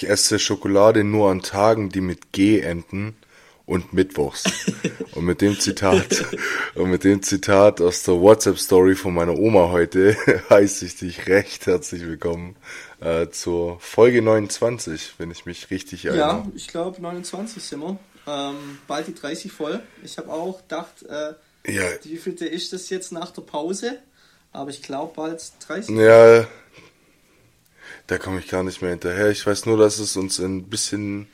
Ich esse Schokolade nur an Tagen, die mit G enden und mittwochs. und mit dem Zitat und mit dem Zitat aus der WhatsApp Story von meiner Oma heute heiße ich dich recht herzlich willkommen äh, zur Folge 29, wenn ich mich richtig erinnere. Ja, ich glaube 29 sind wir. Ähm, bald die 30 voll. Ich habe auch gedacht, äh, Ja. wie vielte ist das jetzt nach der Pause? Aber ich glaube bald 30. Ja, da komme ich gar nicht mehr hinterher. Ich weiß nur, dass es uns ein bisschen,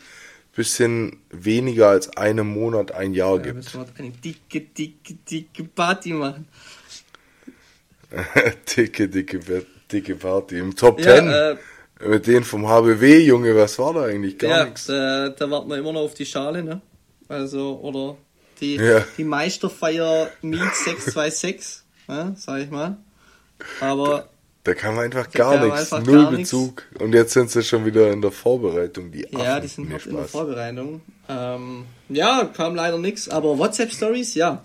bisschen weniger als einem Monat ein Jahr Ja, gibt. müssen wir eine dicke, dicke, dicke Party machen. dicke, dicke, dicke Party im Top Ja, 10. äh, Mit denen vom HBW, Junge, was war da eigentlich? Gar ja, nichts. da, da warten wir immer noch auf die Schale, ne? Also, oder die, Ja. die Meisterfeier Meet 626, ne? Sag ich mal. Aber Da kam einfach Da gar nichts, einfach null gar. Bezug. Und jetzt sind sie schon wieder in der Vorbereitung, die Ja, Affen. die sind noch in der. Vorbereitung. Ähm, ja, kam leider nichts, aber WhatsApp-Stories, ja.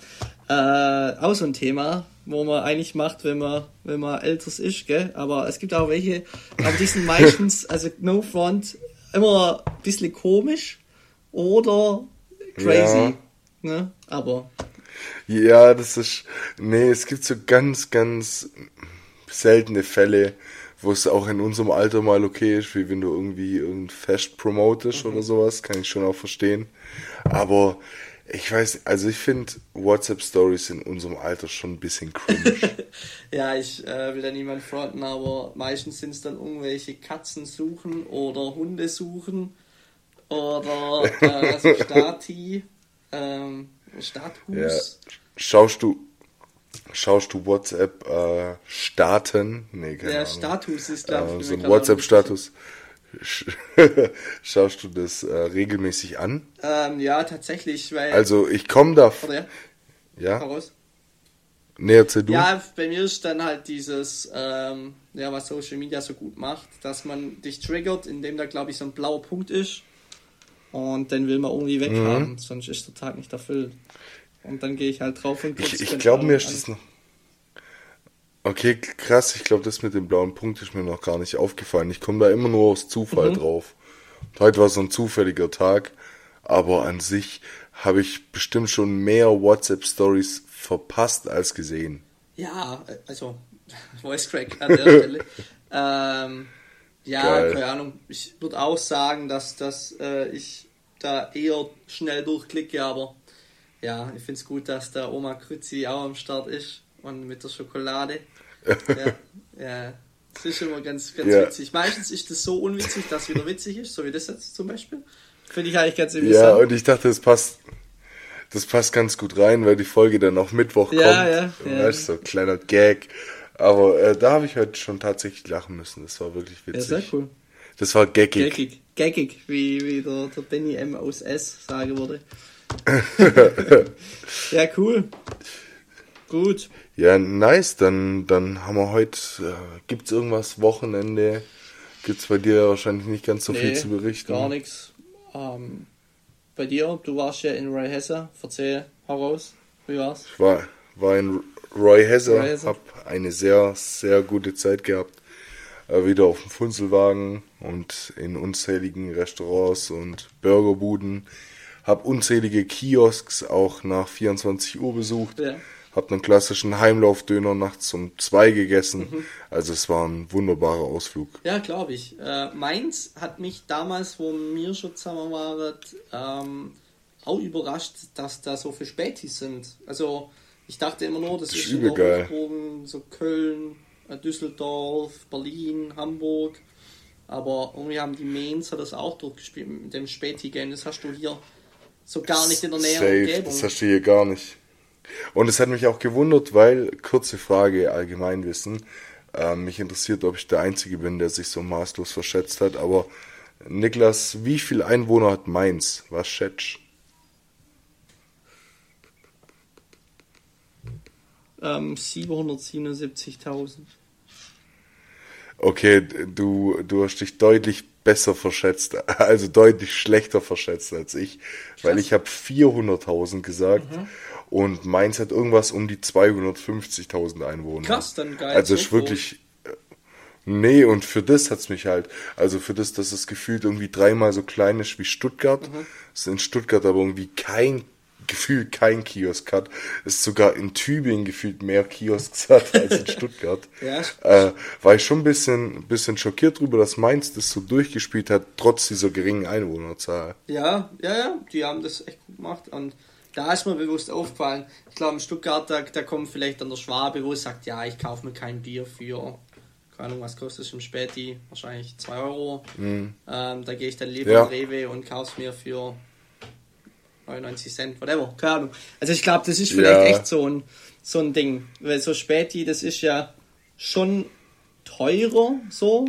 Äh, auch so ein Thema, wo man eigentlich macht, wenn man, wenn man älter ist, gell? Aber es gibt auch welche, aber die sind meistens, also no front, immer ein bisschen komisch oder crazy. Ja. Ne? Aber Ja, das ist. Nee, es gibt so ganz, ganz seltene Fälle, wo es auch in unserem Alter mal okay ist, wie wenn du irgendwie irgendein Fest promotest Mhm. oder sowas, kann ich schon auch verstehen. Aber ich weiß, also ich finde WhatsApp-Stories in unserem Alter schon ein bisschen cringe. ja, ich äh, will da niemand fronten, aber meistens sind es dann irgendwelche Katzen suchen oder Hunde suchen oder äh, so Stati, ähm, Status. ja. Schaust du. Schaust du WhatsApp äh, Starten? Nee, keine Der Ahnung. Status ist, glaube äh, so ein WhatsApp-Status. Sch- Schaust du das äh, regelmäßig an? Ähm, ja, tatsächlich, weil. Also ich komme da. Oder ja, Ja? heraus. Nee, erzähl du. Ja, bei mir ist dann halt dieses, ähm, ja, was Social Media so gut macht, dass man dich triggert, indem da, glaube ich, so ein blauer Punkt ist. Und den will man irgendwie weghaben, sonst ist der Tag nicht erfüllt. Und dann gehe ich halt drauf und Ich, ich dann glaube, mir an. ist das noch. Okay, krass, ich glaube, das mit dem blauen Punkt ist mir noch gar nicht aufgefallen. Ich komme da immer nur aus Zufall drauf. Und heute war so ein zufälliger Tag, aber an sich habe ich bestimmt schon mehr WhatsApp-Stories verpasst als gesehen. Ja, also Voice Crack an der Stelle. ähm, ja, Geil. keine Ahnung. Ich würde auch sagen, dass, dass äh, ich da eher schnell durchklicke, aber ja, ich finde es gut, dass der Oma Krützi auch am Start ist und mit der Schokolade. ja, ja, das ist immer ganz, ganz Ja. witzig. Meistens ist das so unwitzig, dass es wieder witzig ist, so wie das jetzt zum Beispiel. Finde ich eigentlich ganz Ja, interessant. und ich dachte, das passt, das passt ganz gut rein, weil die Folge dann auch Mittwoch Ja, kommt. ja, ja. Weißt du, so kleiner Gag. Aber äh, da habe ich heute schon tatsächlich lachen müssen. Das war wirklich ja, witzig. sehr cool. Das war gaggig. Gaggig, gaggig, wie, wie der, der Benny M aus S sagen würde. ja, cool. Gut. Ja, nice. Dann, dann haben wir heute, äh, gibt's irgendwas Wochenende? Gibt's bei dir wahrscheinlich nicht ganz so viel zu berichten. Gar nichts. Ähm, bei dir, du warst ja in Roy Hesse. Erzähl heraus. Wie war's? Ich war, war in Roy Hesse, Roy Hesse. hab eine sehr, sehr gute Zeit gehabt. Äh, wieder auf dem Funzelwagen und in unzähligen Restaurants und Burgerbuden. Hab unzählige Kiosks auch nach 24 Uhr besucht. Ja. Hab einen klassischen Heimlaufdöner nachts um zwei gegessen. Mhm. Also es war ein wunderbarer Ausflug. Ja, glaube ich. Äh, Mainz hat mich damals, wo wir schon zusammen waren, ähm, auch überrascht, dass da so viele Spätis sind. Also ich dachte immer nur, das, Das ist ist in der übel geil. So Köln, äh, Düsseldorf, Berlin, Hamburg. Aber irgendwie haben die Mainzer das auch durchgespielt mit dem Späti-Game. Das hast du hier so gar nicht in der näheren Safe, Umgebung. das hast du hier gar nicht. Und es hat mich auch gewundert, weil, kurze Frage, Allgemeinwissen, äh, mich interessiert, ob ich der Einzige bin, der sich so maßlos verschätzt hat, aber Niklas, wie viel Einwohner hat Mainz? Was schätzt? Ähm, 777.000. Okay, du, du hast dich deutlich besser verschätzt, also deutlich schlechter verschätzt als ich, weil ich habe 400.000 gesagt und Mainz hat irgendwas um die 250.000 Einwohner. Krass, dann geil, Also so ist wirklich, äh, Nee, und für das hat's mich halt, also für das, dass es gefühlt irgendwie dreimal so klein ist wie Stuttgart, Mhm. ist in Stuttgart aber irgendwie kein, gefühlt kein Kiosk hat, ist sogar in Tübingen gefühlt mehr Kiosks hat als in Stuttgart. Ja. Äh, war ich schon ein bisschen, bisschen schockiert drüber, dass Mainz das so durchgespielt hat, trotz dieser geringen Einwohnerzahl. Ja, ja, ja, die haben das echt gut gemacht und da ist mir bewusst aufgefallen. Ich glaube, in Stuttgart, da, da kommt vielleicht dann der Schwabe, wo es sagt, ja, ich kaufe mir kein Bier für, keine Ahnung, was kostet es im Späti? Wahrscheinlich 2 Euro. Ähm, da gehe ich dann lieber Ja. in Rewe und kaufe es mir für 99 Cent, whatever, keine Ahnung. Also ich glaube, das ist vielleicht Ja. echt so ein, so ein Ding, weil so Späti, das ist ja schon teurer so,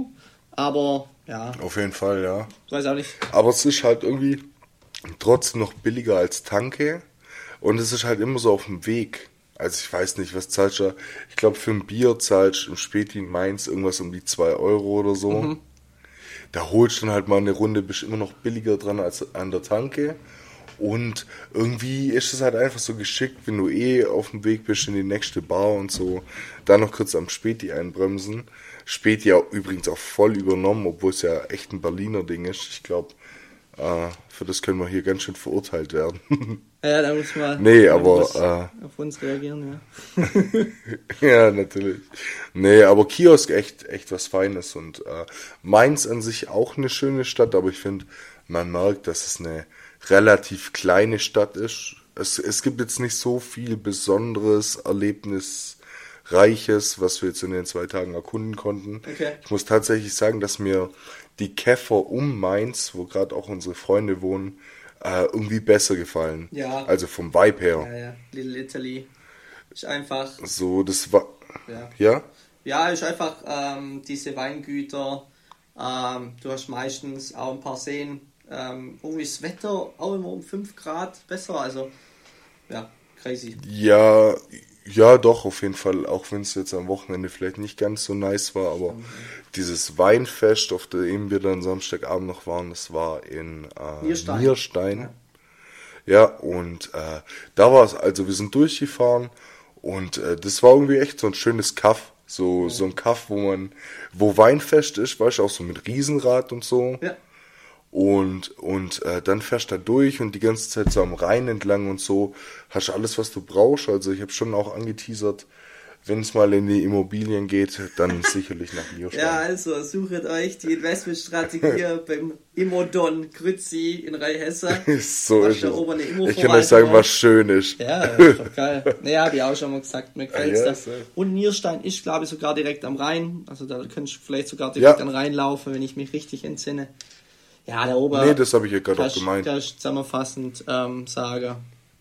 aber ja, Auf jeden Fall, ja. ich weiß auch nicht. Aber es ist halt irgendwie trotzdem noch billiger als Tanke. Und es ist halt immer so auf dem Weg. Also ich weiß nicht, was zahlst du? Ich glaube, für ein Bier zahlst du im Späti in Mainz irgendwas um die 2 Euro oder so. Da holst du dann halt mal eine Runde, bist immer noch billiger dran als an der Tanke. Und irgendwie ist es halt einfach so geschickt, wenn du eh auf dem Weg bist in die nächste Bar und so, da noch kurz am Späti einbremsen. Späti ja übrigens auch voll übernommen, obwohl es ja echt ein Berliner Ding ist. Ich glaube, äh, für das können wir hier ganz schön verurteilt werden. Ja, da muss man Nee, aber, äh, auf uns reagieren, ja. ja, natürlich. Nee, aber Kiosk echt, echt was Feines und äh, Mainz an sich auch eine schöne Stadt, aber ich finde, man merkt, dass es eine relativ kleine Stadt ist. Es, es gibt jetzt nicht so viel Besonderes, Erlebnisreiches, was wir jetzt in den zwei Tagen erkunden konnten. Okay. Ich muss tatsächlich sagen, dass mir die Käfer um Mainz, wo gerade auch unsere Freunde wohnen, äh, irgendwie besser gefallen. Ja. Also vom Vibe her. Ja, ja. Little Italy ist einfach, So, das war. ja. Ja? Ja, ist einfach ähm, diese Weingüter. Ähm, du hast meistens auch ein paar Seen. Ähm, irgendwie ist das Wetter auch immer um 5 Grad besser. Also, ja, crazy. Ja, ja, doch, auf jeden Fall. Auch wenn es jetzt am Wochenende vielleicht nicht ganz so nice war, aber dieses Weinfest, auf dem wir dann Samstagabend noch waren, das war in äh, Nierstein. Nierstein. Ja, und äh, da war es, also wir sind durchgefahren und äh, das war irgendwie echt so ein schönes Kaff. So, so ein Kaff, wo man, wo Weinfest ist, weißt du, auch so mit Riesenrad und so. Ja, Und, und äh, dann fährst du da durch und die ganze Zeit so am Rhein entlang und so hast du alles, was du brauchst. Also ich habe schon auch angeteasert, wenn es mal in die Immobilien geht, dann sicherlich nach Nierstein. ja also sucht euch die Investmentstrategie beim Immodon Grützi in Rheinhesse. so ist es. Ich kann euch sagen, was schön ist. Ja, ist doch geil. Naja, habe ich auch schon mal gesagt, mir gefällt Ja, das. so. Und Nierstein ist, glaube ich, sogar direkt am Rhein. Also da könntest du vielleicht sogar direkt Ja. an Rhein laufen, wenn ich mich richtig entsinne. Ja, der Ober. Nee, das habe ich ja gerade auch gemeint. kannst zusammenfassend ähm, sagen,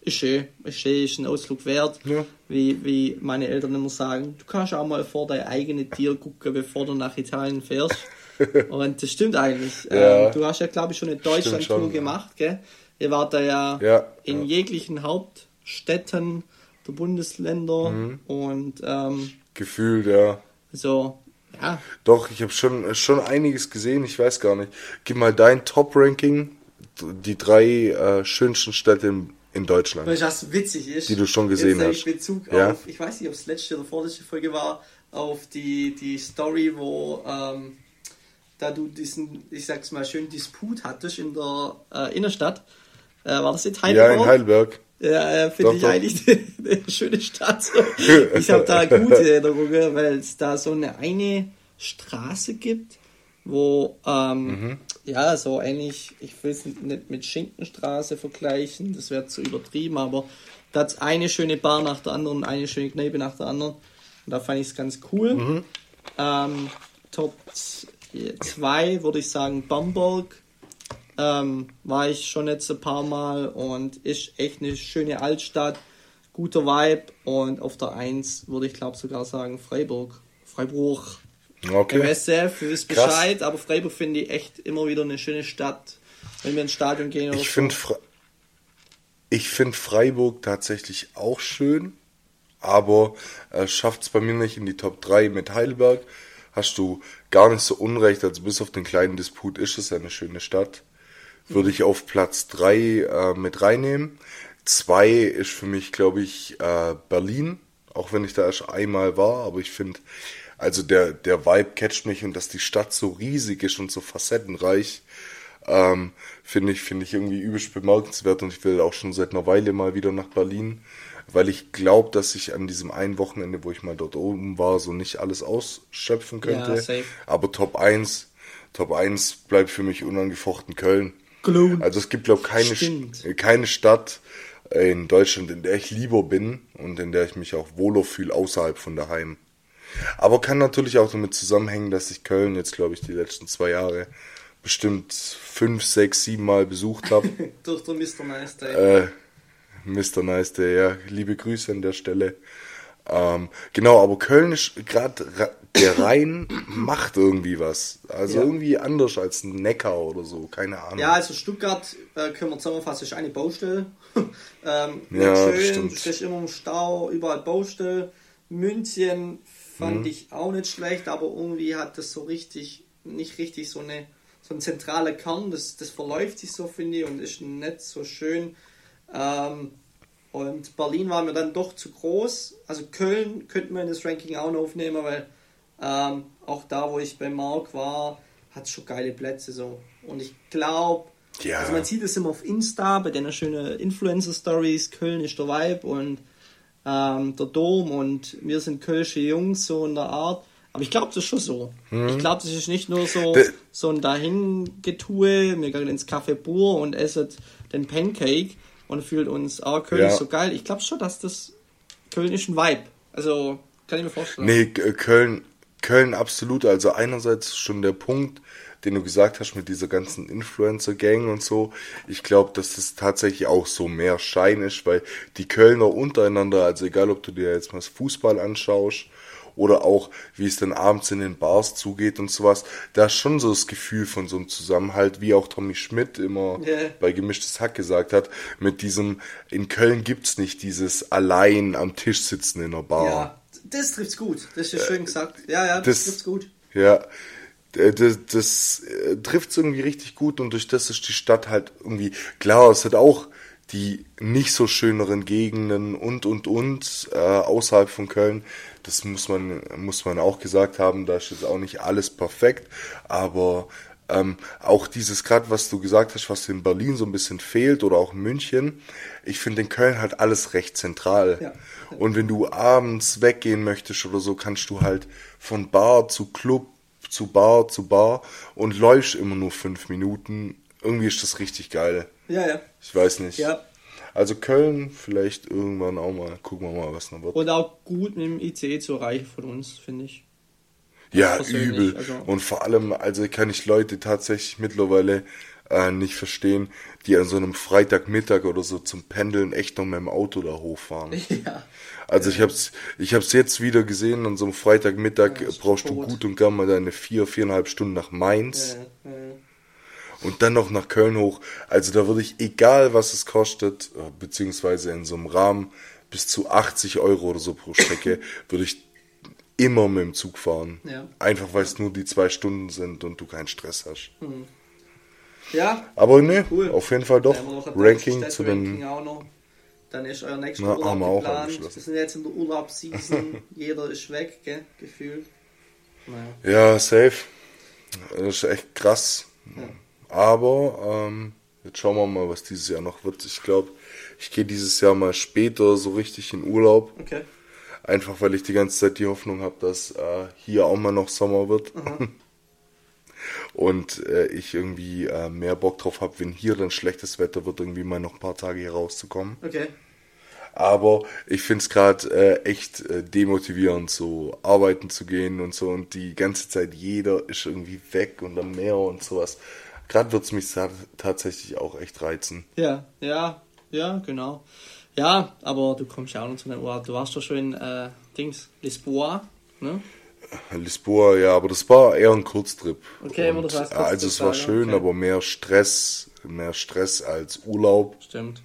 ist schön, ist schön, ist ein Ausflug wert. Ja. Wie, wie meine Eltern immer sagen, du kannst auch mal vor dein eigenes Tier gucken, bevor du nach Italien fährst. Und das stimmt eigentlich. Ja. Ähm, du hast ja, glaube ich, schon eine Deutschland-Tour gemacht, gell? Ihr wart da ja, Ja, in jeglichen Hauptstädten der Bundesländer Mhm. und ähm, Gefühlt, ja. so, ja, Doch, ich habe schon, schon einiges gesehen, ich weiß gar nicht. Gib mal dein Top-Ranking, die drei äh, schönsten Städte in, in Deutschland. Weißt du, was witzig ist? Die du schon gesehen hast. ich Bezug Ja. auf, ich weiß nicht, ob es letzte oder vorletzte Folge war, auf die, die Story, wo ähm, da du diesen, ich sag's mal, schönen Disput hattest in der äh, Innenstadt. Äh, war das in Ja, Heidelberg? in Heidelberg. Ja, äh, finde ich doch. eigentlich eine, eine schöne Stadt. Ich habe da gute Erinnerungen, weil es da so eine eine Straße gibt, wo ähm, Mhm. Ja so ähnlich, ich will es nicht mit Schinkenstraße vergleichen, das wäre zu übertrieben, aber da hat eine schöne Bar nach der anderen, eine schöne Kneipe nach der anderen. Und da fand ich es ganz cool. Mhm. Ähm, Top 2 würde ich sagen Bamberg ähm, war ich schon jetzt ein paar Mal und ist echt eine schöne Altstadt, guter Vibe und auf der 1 würde ich glaube sogar sagen Freiburg. Freiburg. Okay. MSF, ihr wisst. Bescheid, aber Freiburg finde ich echt immer wieder eine schöne Stadt, wenn wir ins Stadion gehen oder Ich so. finde ich find Freiburg tatsächlich auch schön, aber äh, schafft es bei mir nicht in die Top 3 mit Heidelberg. Hast du gar nicht so unrecht, also bis auf den kleinen Disput ist es eine schöne Stadt. Würde ich auf Platz 3 äh, mit reinnehmen. 2 ist für mich, glaube ich, äh, Berlin, auch wenn ich da erst einmal war, aber ich finde Also der, der Vibe catcht mich und dass die Stadt so riesig ist und so facettenreich, ähm, finde ich, finde ich irgendwie übelst bemerkenswert und ich will auch schon seit einer Weile mal wieder nach Berlin, weil ich glaube, dass ich an diesem einen Wochenende, wo ich mal dort oben war, so nicht alles ausschöpfen könnte. Ja. Aber Top 1, Top 1 bleibt für mich unangefochten Köln. Cologne. Also es gibt, glaube keine. St- keine Stadt in Deutschland, in der ich lieber bin und in der ich mich auch wohler fühle außerhalb von daheim. Aber kann natürlich auch damit zusammenhängen, dass ich Köln jetzt, glaube ich, die letzten zwei Jahre bestimmt fünf, sechs, sieben Mal besucht habe. Durch den Mr. Nice Day. äh, Mr. Nice Day, ja, liebe Grüße an der Stelle. Ähm, genau, aber Köln ist gerade der Rhein macht irgendwie was. Also Ja. irgendwie anders als ein Neckar oder so, keine Ahnung. Ja, also Stuttgart äh, können wir zusammenfassen, ist eine Baustelle. ähm, Ja, schön, stimmt. du stehst immer im Stau, überall Baustelle. München fand Mhm. ich auch nicht schlecht, aber irgendwie hat das so richtig, nicht richtig so eine so ein zentraler Kern, das, das verläuft sich so, finde ich, und ist nicht so schön. Ähm, und Berlin war mir dann doch zu groß. Also Köln könnten wir in das Ranking auch noch aufnehmen, weil ähm, auch da, wo ich bei Mark war, hat schon geile Plätze so. Und ich glaube, Ja. also man sieht es immer auf Insta, bei den schönen Influencer-Stories, Köln ist der Vibe und ähm, der Dom und wir sind kölsche Jungs, so in der Art. Aber ich glaube, das ist schon so. Ich glaube, das ist nicht nur so, De- so ein Dahingetue, wir gehen ins Café Bur und essen den Pancake und fühlt uns, ah, Köln Ja. ist so geil. Ich glaube schon, dass das Köln ist ein Vibe. Also, kann ich mir vorstellen. Nee, Köln, Köln absolut. Also einerseits schon der Punkt, den du gesagt hast mit dieser ganzen Influencer-Gang und so. Ich glaube, dass das tatsächlich auch so mehr Schein ist, weil die Kölner untereinander, also egal ob du dir jetzt mal das Fußball anschaust oder auch wie es dann abends in den Bars zugeht und sowas, da ist schon so das Gefühl von so einem Zusammenhalt, wie auch Tommy Schmidt immer Ja. bei Gemischtes Hack gesagt hat, mit diesem, in Köln gibt's nicht dieses allein am Tisch sitzen in einer Bar. Ja, das trifft's gut. Das ist ja schön gesagt. Ja, ja, das, das- trifft's gut. Ja, äh, das, das äh, trifft irgendwie richtig gut und durch das ist die Stadt halt irgendwie, klar, es hat auch die nicht so schöneren Gegenden und und und äh, außerhalb von Köln. Das muss man muss man auch gesagt haben. Da ist jetzt auch nicht alles perfekt, aber ähm, auch dieses gerade, was du gesagt hast, was in Berlin so ein bisschen fehlt oder auch in München. Ich finde in Köln halt alles recht zentral. Ja. Und wenn du abends weggehen möchtest oder so, kannst du halt von Bar zu Club zu Bar zu Bar und läufst immer nur fünf Minuten. Irgendwie ist das richtig geil. Ja, ja. Ich weiß nicht. Ja. Also Köln vielleicht irgendwann auch mal. Gucken wir mal, was noch wird. Und auch gut mit dem ICE zu erreichen von uns, finde ich. ja, übel. also- Und vor allem, also kann ich Leute tatsächlich mittlerweile äh, nicht verstehen, die an so einem Freitagmittag oder so zum Pendeln echt noch mit dem Auto da hochfahren. Ja. Also ich hab's, ich hab's jetzt wieder gesehen, an so einem Freitagmittag Ja, brauchst du tot. gut und gern mal deine vier, viereinhalb Stunden nach Mainz Ja, ja. und dann noch nach Köln hoch. Also da würde ich, egal was es kostet, äh, beziehungsweise in so einem Rahmen bis zu 80 Euro oder so pro Strecke, würde ich immer mit dem Zug fahren. Einfach weil es nur die zwei Stunden sind und du keinen Stress hast. ja, Aber ne, Cool. auf jeden Fall doch. Ranking zu den. noch. Dann ist euer nächster Na, Urlaub wir geplant. Wir sind jetzt in der Urlaubsseason. Jeder ist weg, gell, gefühlt. Naja. Ja, safe. Das ist echt krass. Aber ähm, jetzt schauen wir mal, was dieses Jahr noch wird. Ich glaube, ich gehe dieses Jahr mal später so richtig in Urlaub. Okay. Einfach weil ich die ganze Zeit die Hoffnung habe, dass äh, hier auch mal noch Sommer wird. Und äh, ich irgendwie äh, mehr Bock drauf habe, wenn hier dann schlechtes Wetter wird, irgendwie mal noch ein paar Tage hier rauszukommen. Okay. Aber ich finde es gerade äh, echt äh, demotivierend, so arbeiten zu gehen und so. Und die ganze Zeit jeder ist irgendwie weg und am Meer und sowas. Gerade wird es mich ta- tatsächlich auch echt reizen. Ja, ja, ja, genau. Ja, aber du kommst ja auch noch zu einer Urlaub. Du warst doch schon in äh, Dings, Lisboa, ne? Lisboa, ja, aber das war eher ein Kurztrip. Okay, aber das heißt äh, also es war Kurztrip, schön, okay. aber mehr Stress, mehr Stress als Urlaub. Stimmt.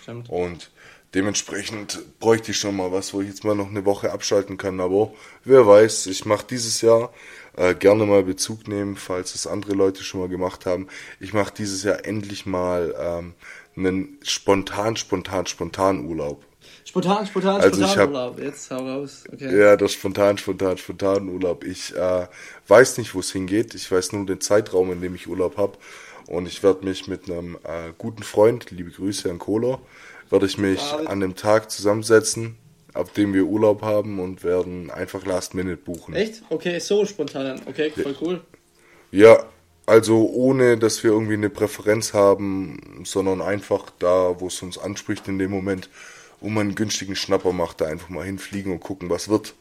Stimmt. Und dementsprechend bräuchte ich schon mal was, wo ich jetzt mal noch eine Woche abschalten kann. Aber wer weiß, ich mache dieses Jahr äh, gerne mal Bezug nehmen, falls es andere Leute schon mal gemacht haben. Ich mache dieses Jahr endlich mal ähm, einen spontan, spontan, spontan Urlaub. Spontan, spontan, Also spontan Urlaub. Jetzt hau raus. Okay. Ja, das spontan, spontan, spontan Urlaub. Ich äh, weiß nicht, wo es hingeht. Ich weiß nur den Zeitraum, in dem ich Urlaub habe. Und ich werde mich mit einem äh, guten Freund, liebe Grüße an Kohler, werde ich mich David. an dem Tag zusammensetzen, ab dem wir Urlaub haben und werden einfach Last Minute buchen. Echt? Okay, so spontan. Okay, voll cool. Ja, also ohne, dass wir irgendwie eine Präferenz haben, sondern einfach da, wo es uns anspricht in dem Moment, wo man einen günstigen Schnapper macht, da einfach mal hinfliegen und gucken, was wird.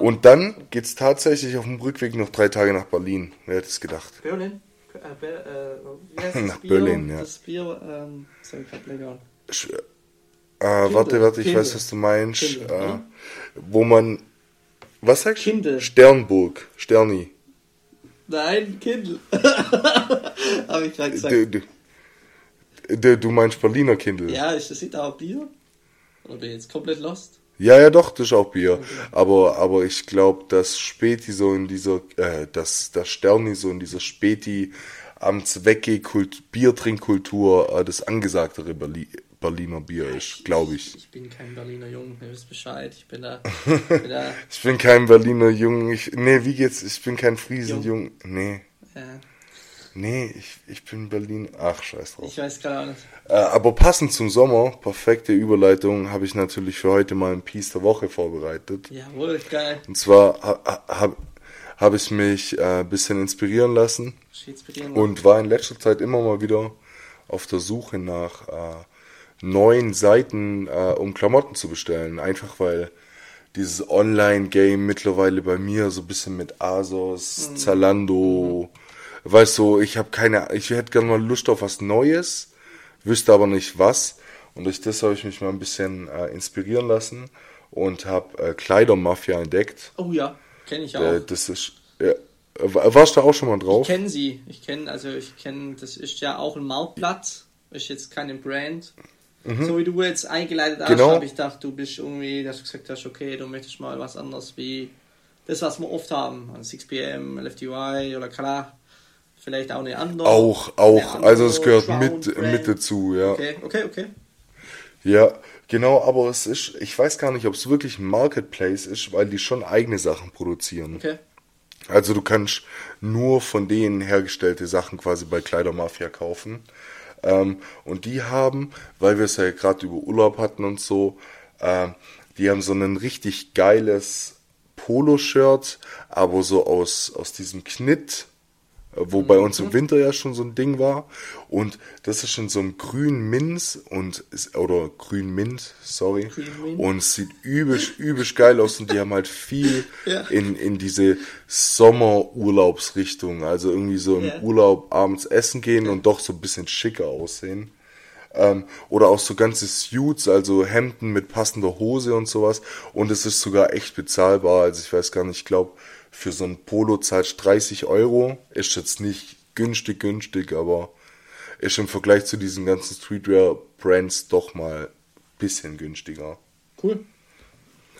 Und dann geht's tatsächlich auf dem Rückweg noch drei Tage nach Berlin. Wer hätte es gedacht? Berlin? Äh, Be äh, Nach Bier? Berlin, ja. Das Bier, ähm, soll ich Äh, warte, warte, ich Kindle. weiß, was du meinst. Kindle, äh, ne? Wo man, was sagst du? Kindle. Sternburg, Sterni. Nein, Kindle. Habe ich gerade gesagt. Du, du, du, du meinst Berliner Kindle. Ja, ist das nicht auch Bier? Oder bin ich jetzt komplett lost? Ja, ja, doch, das ist auch Bier. Aber, aber ich glaube, dass Späti so in dieser, äh, dass das Sterni so in dieser Späti wegge Kult Biertrinkkultur äh, das angesagtere Berli Berliner Bier ist, glaube ich. Ich bin kein Berliner Jung, ihr wisst Bescheid. Ich bin da. bin da Ich bin kein Berliner Jung. Ich, nee, wie geht's? Ich bin kein Friesenjung. Nee, äh, nee, ich, ich bin Berlin. Ach, scheiß drauf. ich weiß gerade auch nicht. Äh, aber passend zum Sommer, perfekte Überleitung, habe ich natürlich für heute mal ein Piece der Woche vorbereitet. Jawohl, geil. Und zwar ha, ha, habe hab ich mich äh, ein bisschen inspirieren lassen noch? und war in letzter Zeit immer mal wieder auf der Suche nach äh, neuen Seiten, äh, um Klamotten zu bestellen. Einfach weil dieses Online-Game mittlerweile bei mir so ein bisschen mit ASOS, Zalando, weißt du, ich habe keine, ich hätte gerne mal Lust auf was Neues, wüsste aber nicht was. Und durch das habe ich mich mal ein bisschen äh, inspirieren lassen und habe äh, Kleidermafia entdeckt. Oh ja, kenne ich auch. Äh, das ist, Wa- warst du auch schon mal Ich drauf? kenne sie. Ich kenne, also ich kenne, das ist ja auch ein Marktplatz. Ist jetzt keine Brand. So wie du jetzt eingeleitet hast, Mhm. Genau. habe ich gedacht, du bist irgendwie, dass du gesagt hast, okay, du möchtest mal was anderes wie das, was wir oft haben. Also 6pm, LFTY oder klar. Vielleicht auch eine andere. Auch, auch. andere Also es gehört mit, Brand. mit dazu, ja. Okay, okay, okay. Ja, genau, aber es ist, ich weiß gar nicht, ob es wirklich ein Marketplace ist, weil die schon eigene Sachen produzieren. Okay. Also du kannst nur von denen hergestellte Sachen quasi bei Kleidermafia kaufen. Ähm, und die haben, weil wir es ja gerade über Urlaub hatten und so, ähm, die haben so ein richtig geiles Poloshirt, aber so aus, aus diesem Knitt, äh, wo bei uns im Winter ja schon so ein Ding war. Und das ist in so einem grün Minz und ist, oder grün Mint, sorry. Grün. Und es sieht übisch, übisch geil aus und die haben halt viel Ja. in, in diese Sommerurlaubsrichtung. Also irgendwie so im Ja. Urlaub abends essen gehen und doch so ein bisschen schicker aussehen. Ähm, oder auch so ganze Suits, also Hemden mit passender Hose und sowas. Und es ist sogar echt bezahlbar. Also ich weiß gar nicht, ich glaube, für so ein Polo zahlst 30 Euro. Ist jetzt nicht günstig, günstig, aber ist im Vergleich zu diesen ganzen Streetwear-Brands doch mal bisschen günstiger. Cool.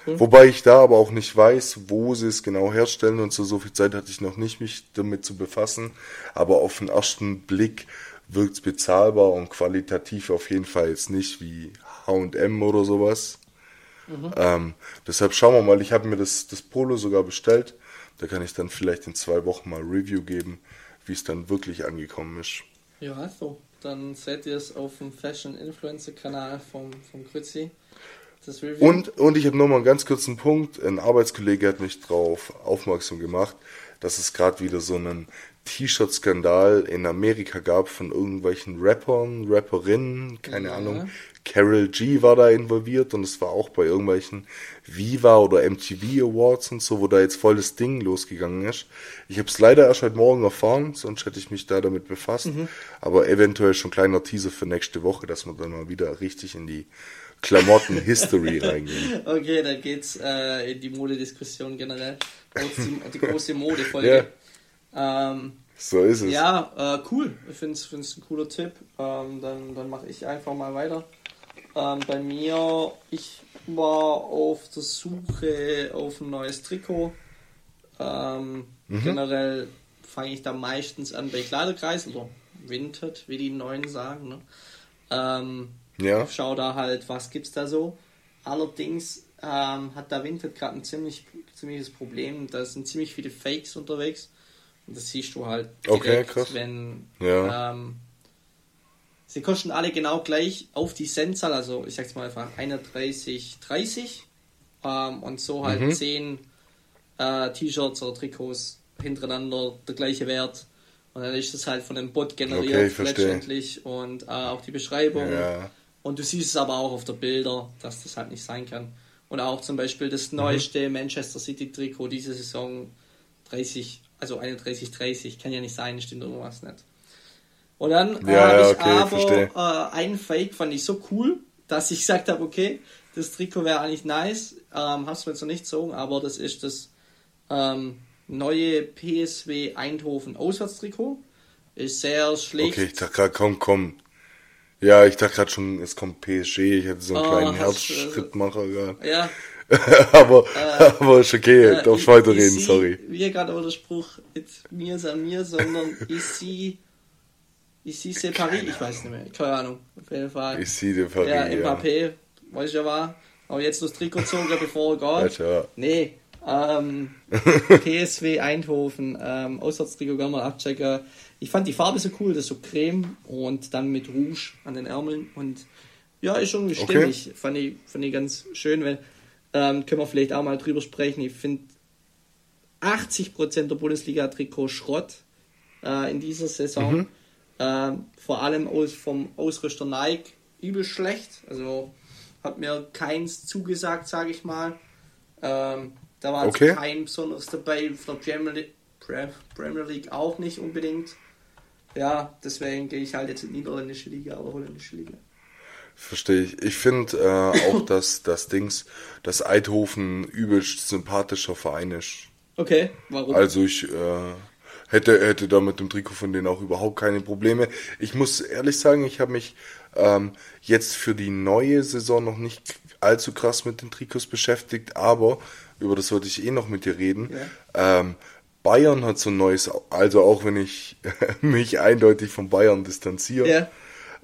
Wobei ich da aber auch nicht weiß, wo sie es genau herstellen und so, so viel Zeit hatte ich noch nicht, mich damit zu befassen. Aber auf den ersten Blick wirkt es bezahlbar und qualitativ auf jeden Fall jetzt nicht wie H&M oder sowas. Ähm, deshalb schauen wir mal, ich habe mir das, das Polo sogar bestellt. Da kann ich dann vielleicht in zwei Wochen mal Review geben, wie es dann wirklich angekommen ist. Ja, so. Dann seht ihr es auf dem Fashion Influencer Kanal vom, vom Grützi. Und, und ich habe nochmal einen ganz kurzen Punkt. Ein Arbeitskollege hat mich darauf aufmerksam gemacht, dass es gerade wieder so einen T-Shirt-Skandal in Amerika gab von irgendwelchen Rappern, Rapperinnen, keine Ja. Ahnung. Carol G war da involviert und es war auch bei irgendwelchen Viva oder MTV Awards und so, wo da jetzt voll das Ding losgegangen ist. Ich habe es leider erst heute Morgen erfahren, sonst hätte ich mich da damit befasst. Aber eventuell schon kleiner Teaser für nächste Woche, dass wir dann mal wieder richtig in die Klamotten-History reingehen. Okay, dann geht's äh, in die Modediskussion generell. Die, die große Modefolge. Ähm, So ist es. ja, äh, cool. Ich finde es ein cooler Tipp. Ähm, dann dann mache ich einfach mal weiter. Ähm, bei mir, ich war auf der Suche auf ein neues Trikot. Ähm, Generell fange ich da meistens an bei Kleiderkreis oder Vinted, wie die Neuen sagen. Ne? Ähm, Ja. schau da halt, was gibt's da so. Allerdings ähm, hat da Vinted gerade ein ziemlich, ziemliches Problem. Da sind ziemlich viele Fakes unterwegs. Und das siehst du halt direkt, Okay, wenn Ja. ähm, sie kosten alle genau gleich auf die Centzahl, also ich sag's mal einfach 31,30 ähm, und so halt Mhm. 10 äh, T-Shirts oder Trikots hintereinander der gleiche Wert. Und dann ist es halt von dem Bot generiert Okay, letztendlich und äh, auch die Beschreibung. Ja. Und du siehst es aber auch auf der Bilder, dass das halt nicht sein kann. Und auch zum Beispiel das Mhm. neueste Manchester City Trikot diese Saison 30, also 31, 30, kann ja nicht sein, stimmt irgendwas nicht. Und dann äh, Ja, habe ja, ich okay, aber äh, einen Fake fand ich so cool, dass ich gesagt habe, okay, das Trikot wäre eigentlich nice, ähm, hab's mir jetzt noch nicht gezogen, aber das ist das ähm, neue PSW Eindhoven Auswärtstrikot. Ist sehr schlecht. Okay, ich dachte gerade, komm, komm. Ja, ich dachte gerade schon, es kommt PSG. Ich hatte so einen Oh, kleinen hast du- Herzschrittmacher gerade. Ja, aber, aber ist okay, Äh, darf ich- weiterreden, sorry. Wie gerade auch der Spruch, mit mir ist an mir, sondern ich sie, ich sie Paris, ich weiß nicht mehr, keine Ahnung, auf jeden Fall. Ich sehe den Paris, ja, ja. Mbappé, weiß ich ja war, aber jetzt das Trikot gezogen, bevor er geht. Alter. Nee, ähm, PSW Eindhoven, ähm, Auswärtstrikot kann man abchecken. Ich fand die Farbe so cool, das ist so Creme und dann mit Rouge an den Ärmeln und ja, ist Okay. stimmig. Fand ich, fand ich ganz schön, weil ähm, können wir vielleicht auch mal drüber sprechen. Ich finde 80% der Bundesliga-Trikot Schrott äh, in dieser Saison. Mhm. Ähm, vor allem aus, vom Ausrüster Nike übel schlecht. Also hat mir keins zugesagt, sage ich mal. Ähm, da war Okay. jetzt kein besonderes dabei. Von der Premier League, Pre- Premier League auch nicht unbedingt. Ja, deswegen gehe ich halt jetzt in die niederländische Liga oder holländische Liga. Verstehe ich. Ich finde äh, auch, dass das Dings, dass Eidhofen übelst sympathischer Verein ist. Okay, warum? Also ich äh, hätte, hätte da mit dem Trikot von denen auch überhaupt keine Probleme. Ich muss ehrlich sagen, ich habe mich ähm, jetzt für die neue Saison noch nicht allzu krass mit den Trikots beschäftigt, aber über das wollte ich eh noch mit dir reden. Ähm, Bayern hat so ein neues, also auch wenn ich mich eindeutig von Bayern distanziere, ja,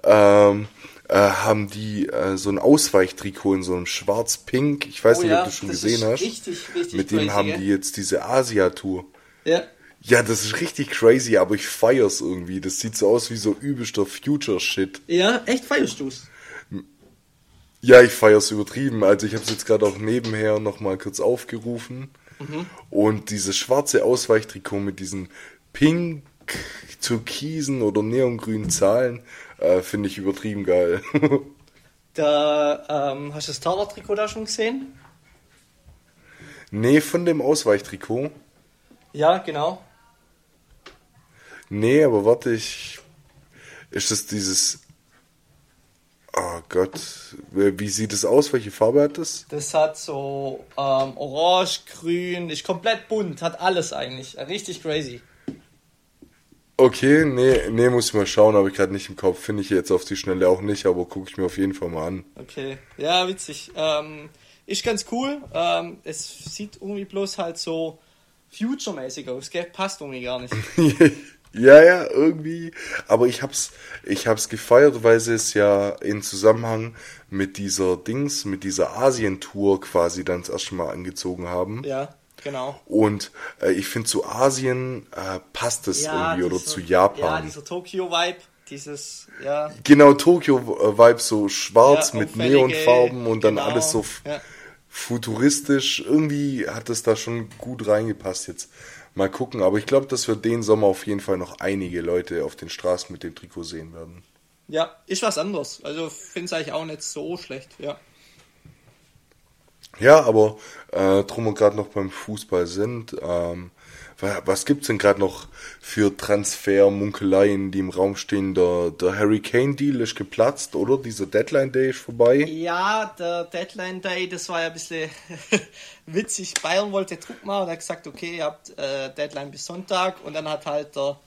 ähm, äh, haben die äh, so ein Ausweichtrikot in so einem schwarz-pink. Ich weiß Oh nicht, ja, ob du schon gesehen hast. richtig, richtig Mit dem crazy, haben die jetzt diese Asia-Tour. ja. Ja, das ist richtig crazy, aber ich feier's irgendwie. Das sieht so aus wie so übelster Future-Shit. Ja, echt feierst du's? Ja, ich feier's übertrieben. Also ich habe es jetzt gerade auch nebenher nochmal kurz aufgerufen. Und dieses schwarze Ausweichtrikot mit diesen pink, türkisen oder neongrünen Zahlen äh, finde ich übertrieben geil. Da, ähm, hast du das Torwart-Trikot da schon gesehen? nee, von dem Ausweichtrikot. Ja, genau. Nee, aber warte, ich. Ist das dieses. Oh Gott. Wie sieht es aus? Welche Farbe hat das? Das hat so ähm, orange, grün, ist komplett bunt, hat alles eigentlich. Richtig crazy. Okay, nee, nee, muss ich mal schauen, habe ich gerade nicht im Kopf. Finde ich jetzt auf die Schnelle auch nicht, aber gucke ich mir auf jeden Fall mal an. Okay, ja, witzig. Ähm, ist ganz cool. Ähm, es sieht irgendwie bloß halt so future-mäßig aus, gell? Passt irgendwie gar nicht. ja, ja, irgendwie. Aber ich hab's, ich hab's gefeiert, weil sie es ja in Zusammenhang mit dieser Dings, mit dieser Asien-Tour quasi dann das erste Mal angezogen haben. Ja, genau. Und äh, ich finde zu Asien äh, passt es irgendwie oder dieser- zu Ja, Japan. dieser Tokyo-Vibe, dieses, ja. genau, Tokyo-Vibe so schwarz Ja, mit Neonfarben und dann genau, alles so ja. futuristisch. Irgendwie hat es da schon gut reingepasst jetzt. Mal gucken, aber ich glaube, dass wir den Sommer auf jeden Fall noch einige Leute auf den Straßen mit dem Trikot sehen werden. Ja, ist was anderes. Also finde es eigentlich auch nicht so schlecht, ja. Ja, aber äh, drum und gerade noch beim Fußball sind, ähm, wa- was gibt's denn gerade noch für Transfermunkeleien, die im Raum stehen? Der, der Harry Kane Deal ist geplatzt, oder? Dieser Deadline Day ist vorbei. Ja, der Deadline Day, das war ja ein bisschen witzig. Bayern wollte Druck machen und hat gesagt, okay, ihr habt äh, Deadline bis Sonntag und dann hat halt der,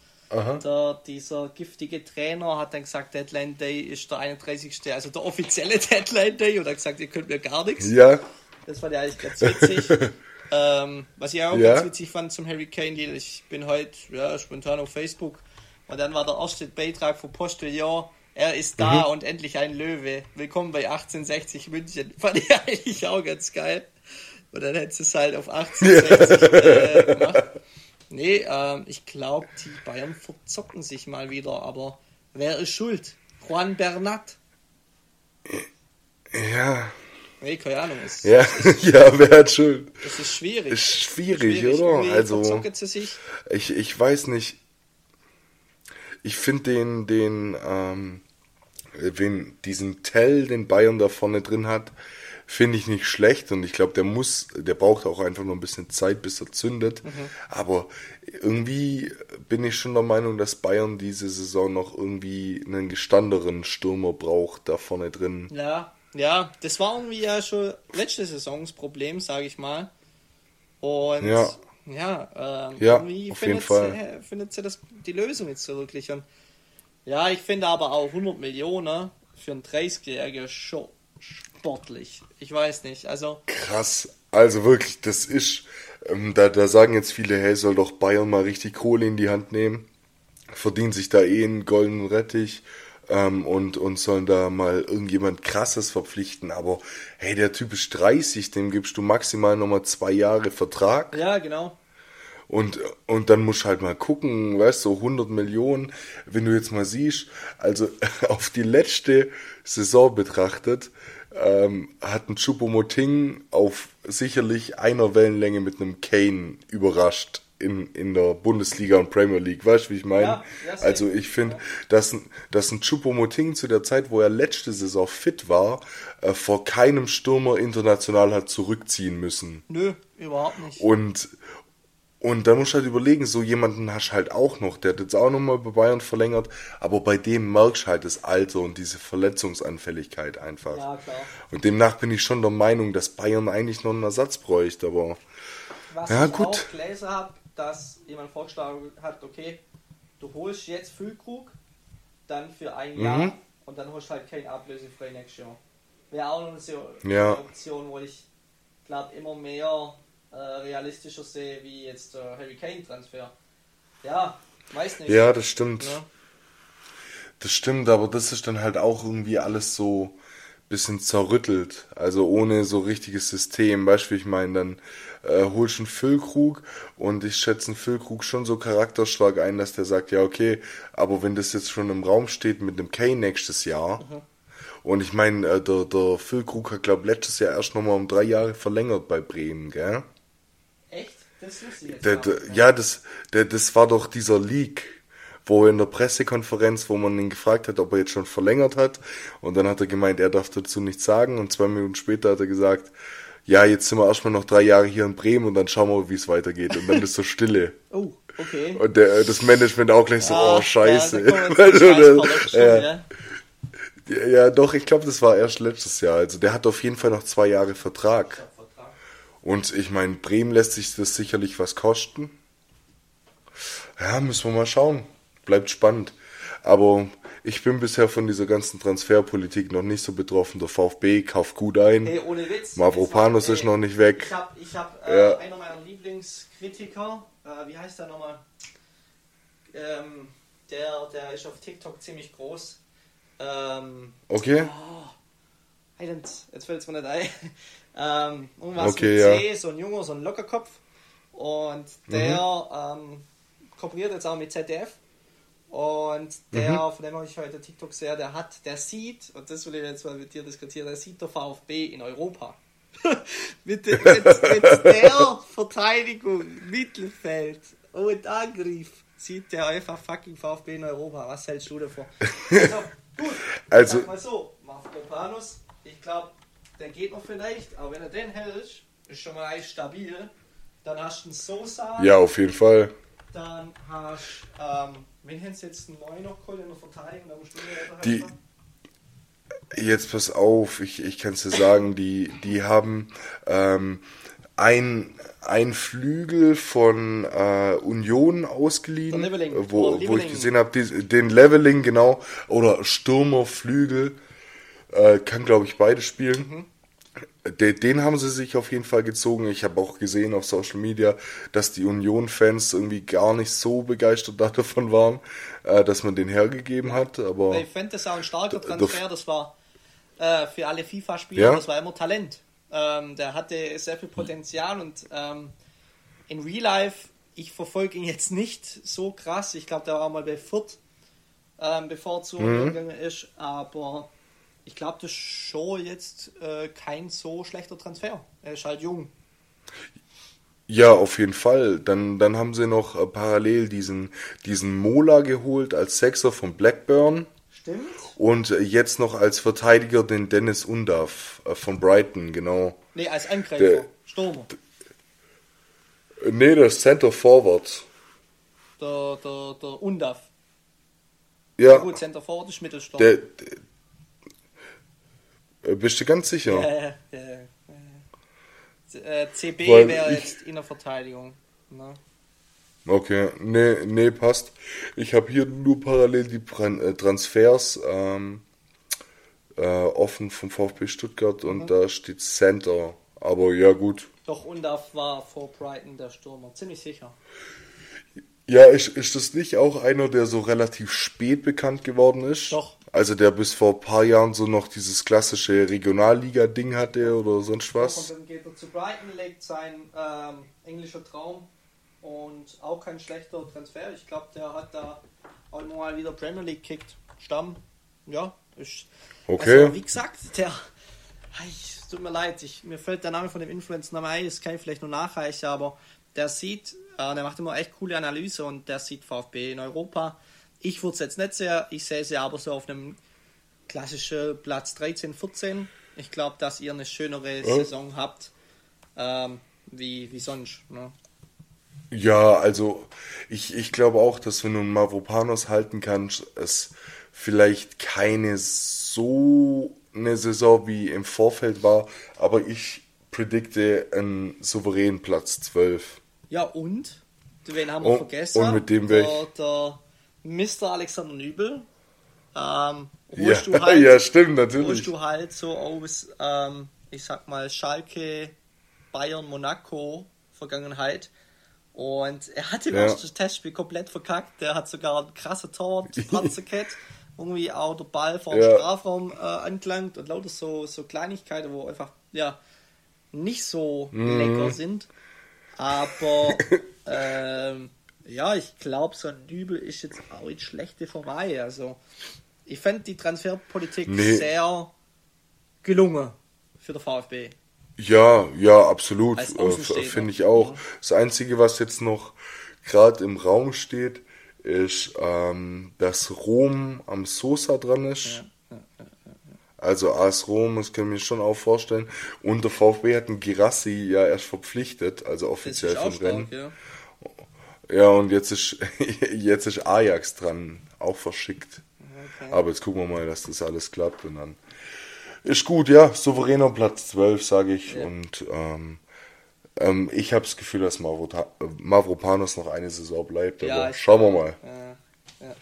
der dieser giftige Trainer hat dann gesagt, Deadline Day ist der 31. Also der offizielle Deadline Day und hat gesagt, ihr könnt mir gar nichts. Ja, Das fand ich eigentlich ganz witzig. ähm, was ich auch Ja. ganz witzig fand zum Harry Kane Deal, ich bin heute ja, spontan auf Facebook und dann war der erste Beitrag von Postillon, er ist da mhm. und endlich ein Löwe. Willkommen bei 1860 München. Fand ich eigentlich auch ganz geil. Und dann hättest du es halt auf 1860 äh, gemacht. Nee, ähm, ich glaube, die Bayern verzocken sich mal wieder, aber wer ist schuld? Juan Bernat. Ja. Nee, keine Ahnung. Es, ja, ist, ja, wer hat schuld? Das ist schwierig. Ist schwierig, schwierig oder? Also, ich, ich weiß nicht. Ich finde den, den, ähm, wen, diesen Tell, den Bayern da vorne drin hat, finde ich nicht schlecht und ich glaube, der muss, der braucht auch einfach nur ein bisschen Zeit, bis er zündet. Mhm. Aber irgendwie bin ich schon der Meinung, dass Bayern diese Saison noch irgendwie einen gestanderen Stürmer braucht da vorne drin. Ja, ja, das war irgendwie ja schon letzte Saisons Problem, sage ich mal. Und ja, ja, ähm, ja irgendwie findet. Sie, findet sie das, die Lösung jetzt so wirklich. Und ja, ich finde aber auch 100 Millionen für einen 30-Jährigen schon sportlich. Ich weiß nicht, also. Krass. Also wirklich, das ist, ähm, da, da sagen jetzt viele, hey, soll doch Bayern mal richtig Kohle in die Hand nehmen. Verdient sich da eh einen goldenen Rettich ähm, und, und sollen da mal irgendjemand krasses verpflichten. Aber hey, der Typ ist 30, dem gibst du maximal nochmal zwei Jahre Vertrag. Ja, genau. Und, und dann musst du halt mal gucken, weißt du, so 100 Millionen, wenn du jetzt mal siehst, also auf die letzte Saison betrachtet, ähm, hat ein Choupo-Moting auf sicherlich einer Wellenlänge mit einem Kane überrascht in, in der Bundesliga und Premier League. Weißt du, wie ich meine? Ja, also ich finde, dass, dass ein Choupo-Moting zu der Zeit, wo er letzte Saison fit war, äh, vor keinem Stürmer international hat zurückziehen müssen. Nö, überhaupt nicht. Und, und da musst du halt überlegen, so jemanden hast du halt auch noch, der hat jetzt auch nochmal bei Bayern verlängert, aber bei dem merkst du halt das Alter und diese Verletzungsanfälligkeit einfach. Ja, klar. Und demnach bin ich schon der Meinung, dass Bayern eigentlich noch einen Ersatz bräuchte, aber. Was ja, ich gut. auch gelesen habe, dass jemand vorgeschlagen hat, okay, du holst jetzt Füllkrug, dann für ein Jahr mhm. und dann holst du halt kein ablösefrei nächstes Jahr. Wäre auch noch eine, ja. Option, wo ich glaube immer mehr äh, realistischer sehe, wie jetzt äh, Harry Kane-Transfer. Ja, weiß nicht. Ja, das stimmt. Ja. Das stimmt, aber das ist dann halt auch irgendwie alles so bisschen zerrüttelt, also ohne so richtiges System. Beispiel, ich meine, dann äh, holst einen Füllkrug und ich schätze einen Füllkrug schon so charakterstark ein, dass der sagt, ja okay, aber wenn das jetzt schon im Raum steht mit einem Kane nächstes Jahr, mhm. und ich meine, äh, der, der Füllkrug hat glaube letztes Jahr erst nochmal um drei Jahre verlängert bei Bremen, gell? Das wusste ich jetzt der, der, ja, das, der, das war doch dieser Leak, wo in der Pressekonferenz, wo man ihn gefragt hat, ob er jetzt schon verlängert hat. Und dann hat er gemeint, er darf dazu nichts sagen. Und zwei Minuten später hat er gesagt, ja, jetzt sind wir erstmal noch drei Jahre hier in Bremen und dann schauen wir, wie es weitergeht. Und dann ist so Stille. oh, okay. Und der, das Management auch gleich so, ja, oh, scheiße. Ja, ja. ja, ja, doch, ich glaube, das war erst letztes Jahr. Also der hat auf jeden Fall noch zwei Jahre Vertrag. Und ich meine, Bremen lässt sich das sicherlich was kosten. Ja, müssen wir mal schauen. Bleibt spannend. Aber ich bin bisher von dieser ganzen Transferpolitik noch nicht so betroffen. Der VfB kauft gut ein. Hey, ohne Witz. Mavropanos ist noch nicht weg. Ich habe ich hab, äh, ja. einer meiner Lieblingskritiker, äh, wie heißt der nochmal? Ähm, der, der ist auf TikTok ziemlich groß. Ähm, okay. Oh, jetzt fällt es mir nicht ein. Ähm, irgendwas okay, mit C, ja. so ein Junger, so ein Lockerkopf. Und der mhm. kooperiert jetzt auch mit ZDF. Und der, mhm. von dem habe ich heute TikTok sehr, der hat, der sieht, und das will ich jetzt mal mit dir diskutieren, der sieht der VfB in Europa. mit, mit, mit, der Verteidigung, Mittelfeld und Angriff sieht der einfach fucking VfB in Europa. Was hältst du davon? Also, gut, also, sag mal so, Mavropanos, ich glaube, der geht noch vielleicht, aber wenn er den hält, ist schon mal stabil. Dann hast du einen Sosa. Ja, auf jeden Fall. Dann hast du, ähm, wen hättest du jetzt neu noch geholt in der Verteidigung? Da musst du die, Jetzt pass auf, ich, ich kann es dir sagen, die, die haben ähm, ein, ein Flügel von äh, Union ausgeliehen, wo, wo ich gesehen habe, den Leveling, genau, oder Stürmerflügel äh, kann, glaube ich, beide spielen. Mhm. Den, haben sie sich auf jeden Fall gezogen. Ich habe auch gesehen auf Social Media, dass die Union-Fans irgendwie gar nicht so begeistert davon waren. äh, dass man den hergegeben hat, aber. Ich fände das auch ein starker Transfer, das war äh, für alle FIFA-Spieler, Ja. das war immer Talent. Ähm, der hatte sehr viel Potenzial und ähm, in Real Life, ich verfolge ihn jetzt nicht so krass. Ich glaube, der war mal bei Fürth, ähm, bevor er zu Mhm. gegangen ist, aber ich glaube, das ist schon jetzt äh, kein so schlechter Transfer. Er ist halt jung. Ja, auf jeden Fall. Dann, dann haben sie noch äh, parallel diesen, diesen Mola geholt als Sechser von Blackburn. Stimmt. Und äh, jetzt noch als Verteidiger den Dennis Undav äh, von Brighton, genau. Nee, als Angreifer. Der- Stürmer. Nee, das Center Forward. Der, der, der Undav. Ja, Gut, Center Forward ist Mittelstürmer. der, der äh, bist du ganz sicher? Äh, äh, äh, äh, CB wäre jetzt in der Verteidigung. Ne? Okay, nee, nee, passt. Ich habe hier nur parallel die äh, Transfers ähm, äh, offen vom VfB Stuttgart und Mhm. da steht Center. Aber ja, gut. Doch Undav war vor Brighton der Stürmer, ziemlich sicher. Ja, ist, ist das nicht auch einer, der so relativ spät bekannt geworden ist? Doch. Also der bis vor ein paar Jahren so noch dieses klassische Regionalliga-Ding hatte oder sonst Und was? dann geht er zu Brighton, legt sein ähm, englischer Traum und auch kein schlechter Transfer. Ich glaube, der hat da auch immer mal wieder Premier League kickt. Stamm, ja, ist. Okay. Also, wie gesagt, der. Es tut mir leid, ich, mir fällt der Name von dem Influencer Name ein, das kann ich vielleicht nur nachreichen, aber der sieht, äh, der macht immer echt coole Analyse und der sieht VfB in Europa. Ich würde es jetzt nicht sehr, ich sehe sie aber so auf einem klassischen Platz 13, 14. Ich glaube, dass ihr eine schönere Saison habt ähm, wie, wie sonst. Ne? Ja, also ich, ich glaube auch, dass wenn du einen Mavropanos halten kannst, es vielleicht keine so eine Saison wie im Vorfeld war, aber ich predikte einen souveränen Platz 12. Ja, und? Wen haben wir Und- vergessen? und mit dem wär der, der Mr. Alexander Nübel. Ähm, Ja, holst du halt, ja, stimmt, holst natürlich. du halt so aus, ähm, ich sag mal, Schalke, Bayern, Monaco Vergangenheit. Und er hat im Ja. ersten Testspiel komplett verkackt. Der hat sogar ein krasses Tor, Panzerkett, irgendwie auch der Ball vor dem Ja. Strafraum äh, angelangt und lauter so, so Kleinigkeiten, wo einfach, ja, nicht so Mhm. lecker sind. Aber ähm, ja, ich glaube, so ein Dübel ist jetzt auch nicht schlechte vorbei. Also ich fände die Transferpolitik Nee. sehr gelungen für den VfB. Ja, ja, absolut. Äh. Finde ich auch. Ja. Das Einzige, was jetzt noch gerade im Raum steht, ist, ähm, dass Rom am Sosa dran ist. Also AS Rom, das kann ich mir schon auch vorstellen. Und der VfB hat einen Girassi ja erst verpflichtet, also offiziell vom Rennen. stark, ja. Ja, und jetzt ist, jetzt ist Ajax dran, auch verschickt. Okay. Aber jetzt gucken wir mal, dass das alles klappt und dann ist gut, ja, souveräner Platz 12, sage ich. Ja. Und ähm, ähm, ich habe das Gefühl, dass Mavrota- Mavropanos noch eine Saison bleibt, aber Ja, ich- schauen wir mal. Ja, ja.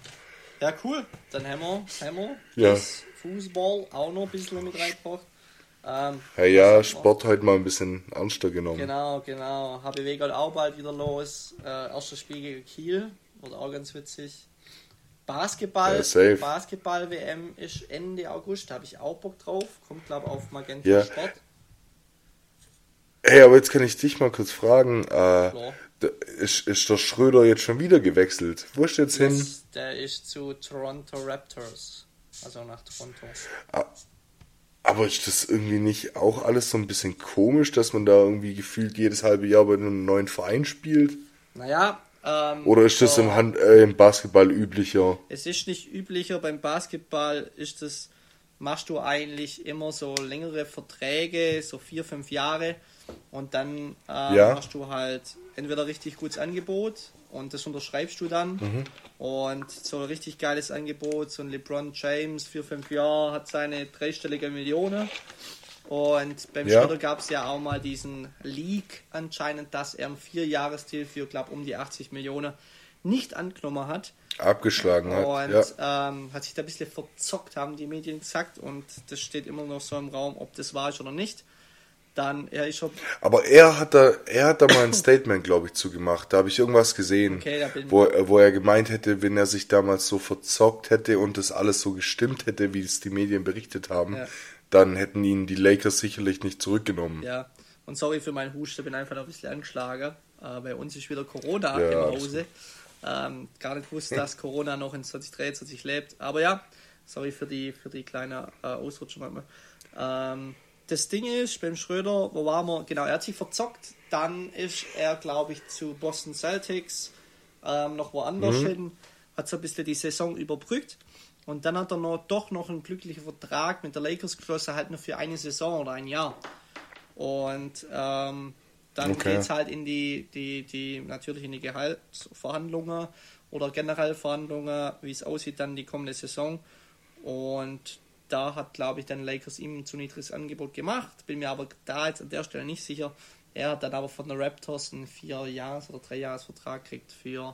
ja, cool. Dann haben wir, haben wir Ja. das Fußball auch noch ein bisschen mit reingebracht. Ähm, Ja, ja, wir? Sport heute mal ein bisschen ernster genommen. Genau, genau. HBW geht auch bald wieder los. Äh, erstes Spiel gegen Kiel. Wird auch ganz witzig. Basketball, Ja. Basketball-WM ist Ende August, da habe ich auch Bock drauf. Kommt, glaube ich, auf Magenta Ja. Sport. Hey, aber jetzt kann ich dich mal kurz fragen, äh, ist, ist der Schröder jetzt schon wieder gewechselt? Wo ist der jetzt hin? Das, der ist zu Toronto Raptors. Also nach Toronto. Aber ist das irgendwie nicht auch alles so ein bisschen komisch, dass man da irgendwie gefühlt jedes halbe Jahr bei einem neuen Verein spielt? Naja, ähm, Oder ist das im, Hand, äh, im Basketball üblicher? Es ist nicht üblicher beim Basketball, ist das, machst du eigentlich immer so längere Verträge, so vier, fünf Jahre und dann ähm, Ja. hast du halt entweder richtig gutes Angebot und das unterschreibst du dann und so ein richtig geiles Angebot, so ein LeBron James, vier, fünf Jahre, hat seine dreistellige Millionen und beim Ja. Schröder gab es ja auch mal diesen Leak anscheinend, dass er einen Vierjahresdeal für, glaube um die 80 Millionen nicht angenommen hat. Abgeschlagen hat. Und ja. ähm, hat sich da ein bisschen verzockt, haben die Medien gesagt. Und das steht immer noch so im Raum, ob das wahr ist oder nicht. Dann er ist schon. Aber er hat da, er hat da mal ein Statement, glaube ich, zugemacht. Da habe ich irgendwas gesehen, Okay, wo, wo er gemeint hätte, wenn er sich damals so verzockt hätte und das alles so gestimmt hätte, wie es die Medien berichtet haben, Ja. dann hätten ihn die Lakers sicherlich nicht zurückgenommen. Ja, und sorry für meinen Husten, bin einfach noch ein bisschen angeschlagen. Äh, bei uns ist wieder Corona Ja, im Hause. Ähm, gar nicht wusste, dass Corona noch in 2023 lebt. Aber ja, sorry für die, für die kleine äh, Ausrutscher manchmal. Ähm, das Ding ist, beim Schröder, wo waren wir? Genau, er hat sich verzockt. Dann ist er, glaube ich, zu Boston Celtics ähm, noch woanders hin. Hat so ein bisschen die Saison überbrückt. Und dann hat er noch, doch noch einen glücklichen Vertrag mit der Lakers geschlossen, halt nur für eine Saison oder ein Jahr. Und ähm, dann Okay. geht's halt in die, die, die, natürlich in die Gehaltsverhandlungen oder generell Verhandlungen, wie es aussieht dann die kommende Saison. Und da hat, glaube ich, dann Lakers ihm ein zu niedriges Angebot gemacht. Bin mir aber da jetzt an der Stelle nicht sicher. Er hat dann aber von der Raptors einen vier Jahres- oder drei Jahresvertrag gekriegt für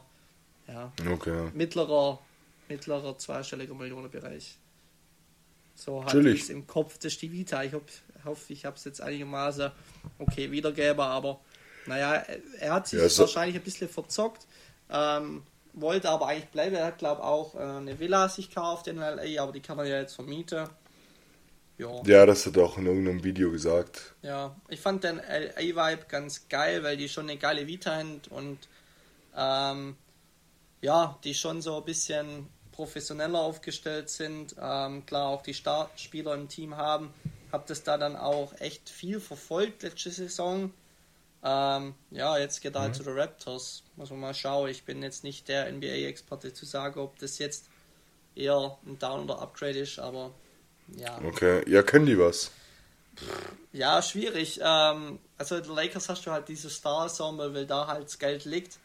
ja, Okay. mittlerer, mittlerer zweistelliger Millionenbereich. So Chillig. ich's im Kopf des die Vita. Ich hoff- hoffe, ich habe es jetzt einigermaßen okay wiedergeben, aber naja, er- er hat sich Ja, so- wahrscheinlich ein bisschen verzockt, ähm, wollte aber eigentlich bleiben. Er hat, glaube auch äh, eine Villa sich gekauft in LA, aber die kann er ja jetzt vermieten. Ja. Ja, das hat er auch in irgendeinem Video gesagt. Ja, ich fand den LA-Vibe ganz geil, weil die schon eine geile Vita haben und ähm, ja, die schon so ein bisschen professioneller aufgestellt sind. Ähm, klar, auch die Startspieler im Team haben. Hab das da dann auch echt viel verfolgt letzte Saison. Ähm, ja, jetzt geht er halt zu den Raptors. Muss man mal schauen. Ich bin jetzt nicht der NBA-Experte zu sagen, ob das jetzt eher ein Down- oder Upgrade ist, aber ja. Okay. Ja, können die was? Ja, schwierig. Ähm, also den Lakers hast du halt dieses Star-Ensemble, weil da halt das Geld liegt.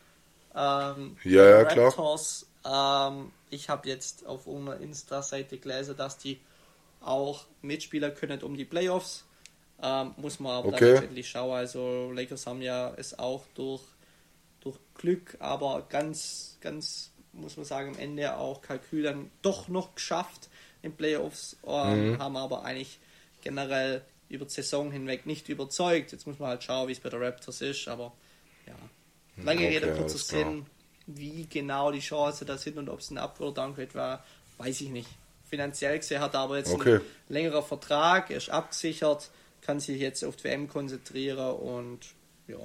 Ähm, Ja, ja, die klar. Raptors, ähm, ich habe jetzt auf unserer Insta-Seite gelesen, dass die auch mitspielen können um die Playoffs. Ähm, muss man aber Okay. dann letztendlich schauen. Also Lakers haben ja es auch durch, durch Glück, aber ganz, ganz, muss man sagen, am Ende auch Kalkül dann doch noch geschafft in Playoffs, ähm, Mhm. haben aber eigentlich generell über die Saison hinweg nicht überzeugt. Jetzt muss man halt schauen, wie es bei der Raptors ist, aber ja. Lange Okay, Rede, klar. Sinn. Wie genau die Chance da sind und ob es ein Up- oder Downgrade war, weiß ich nicht. Finanziell gesehen hat er aber jetzt Okay. einen längeren Vertrag, er ist abgesichert, kann sich jetzt auf die WM konzentrieren und ja.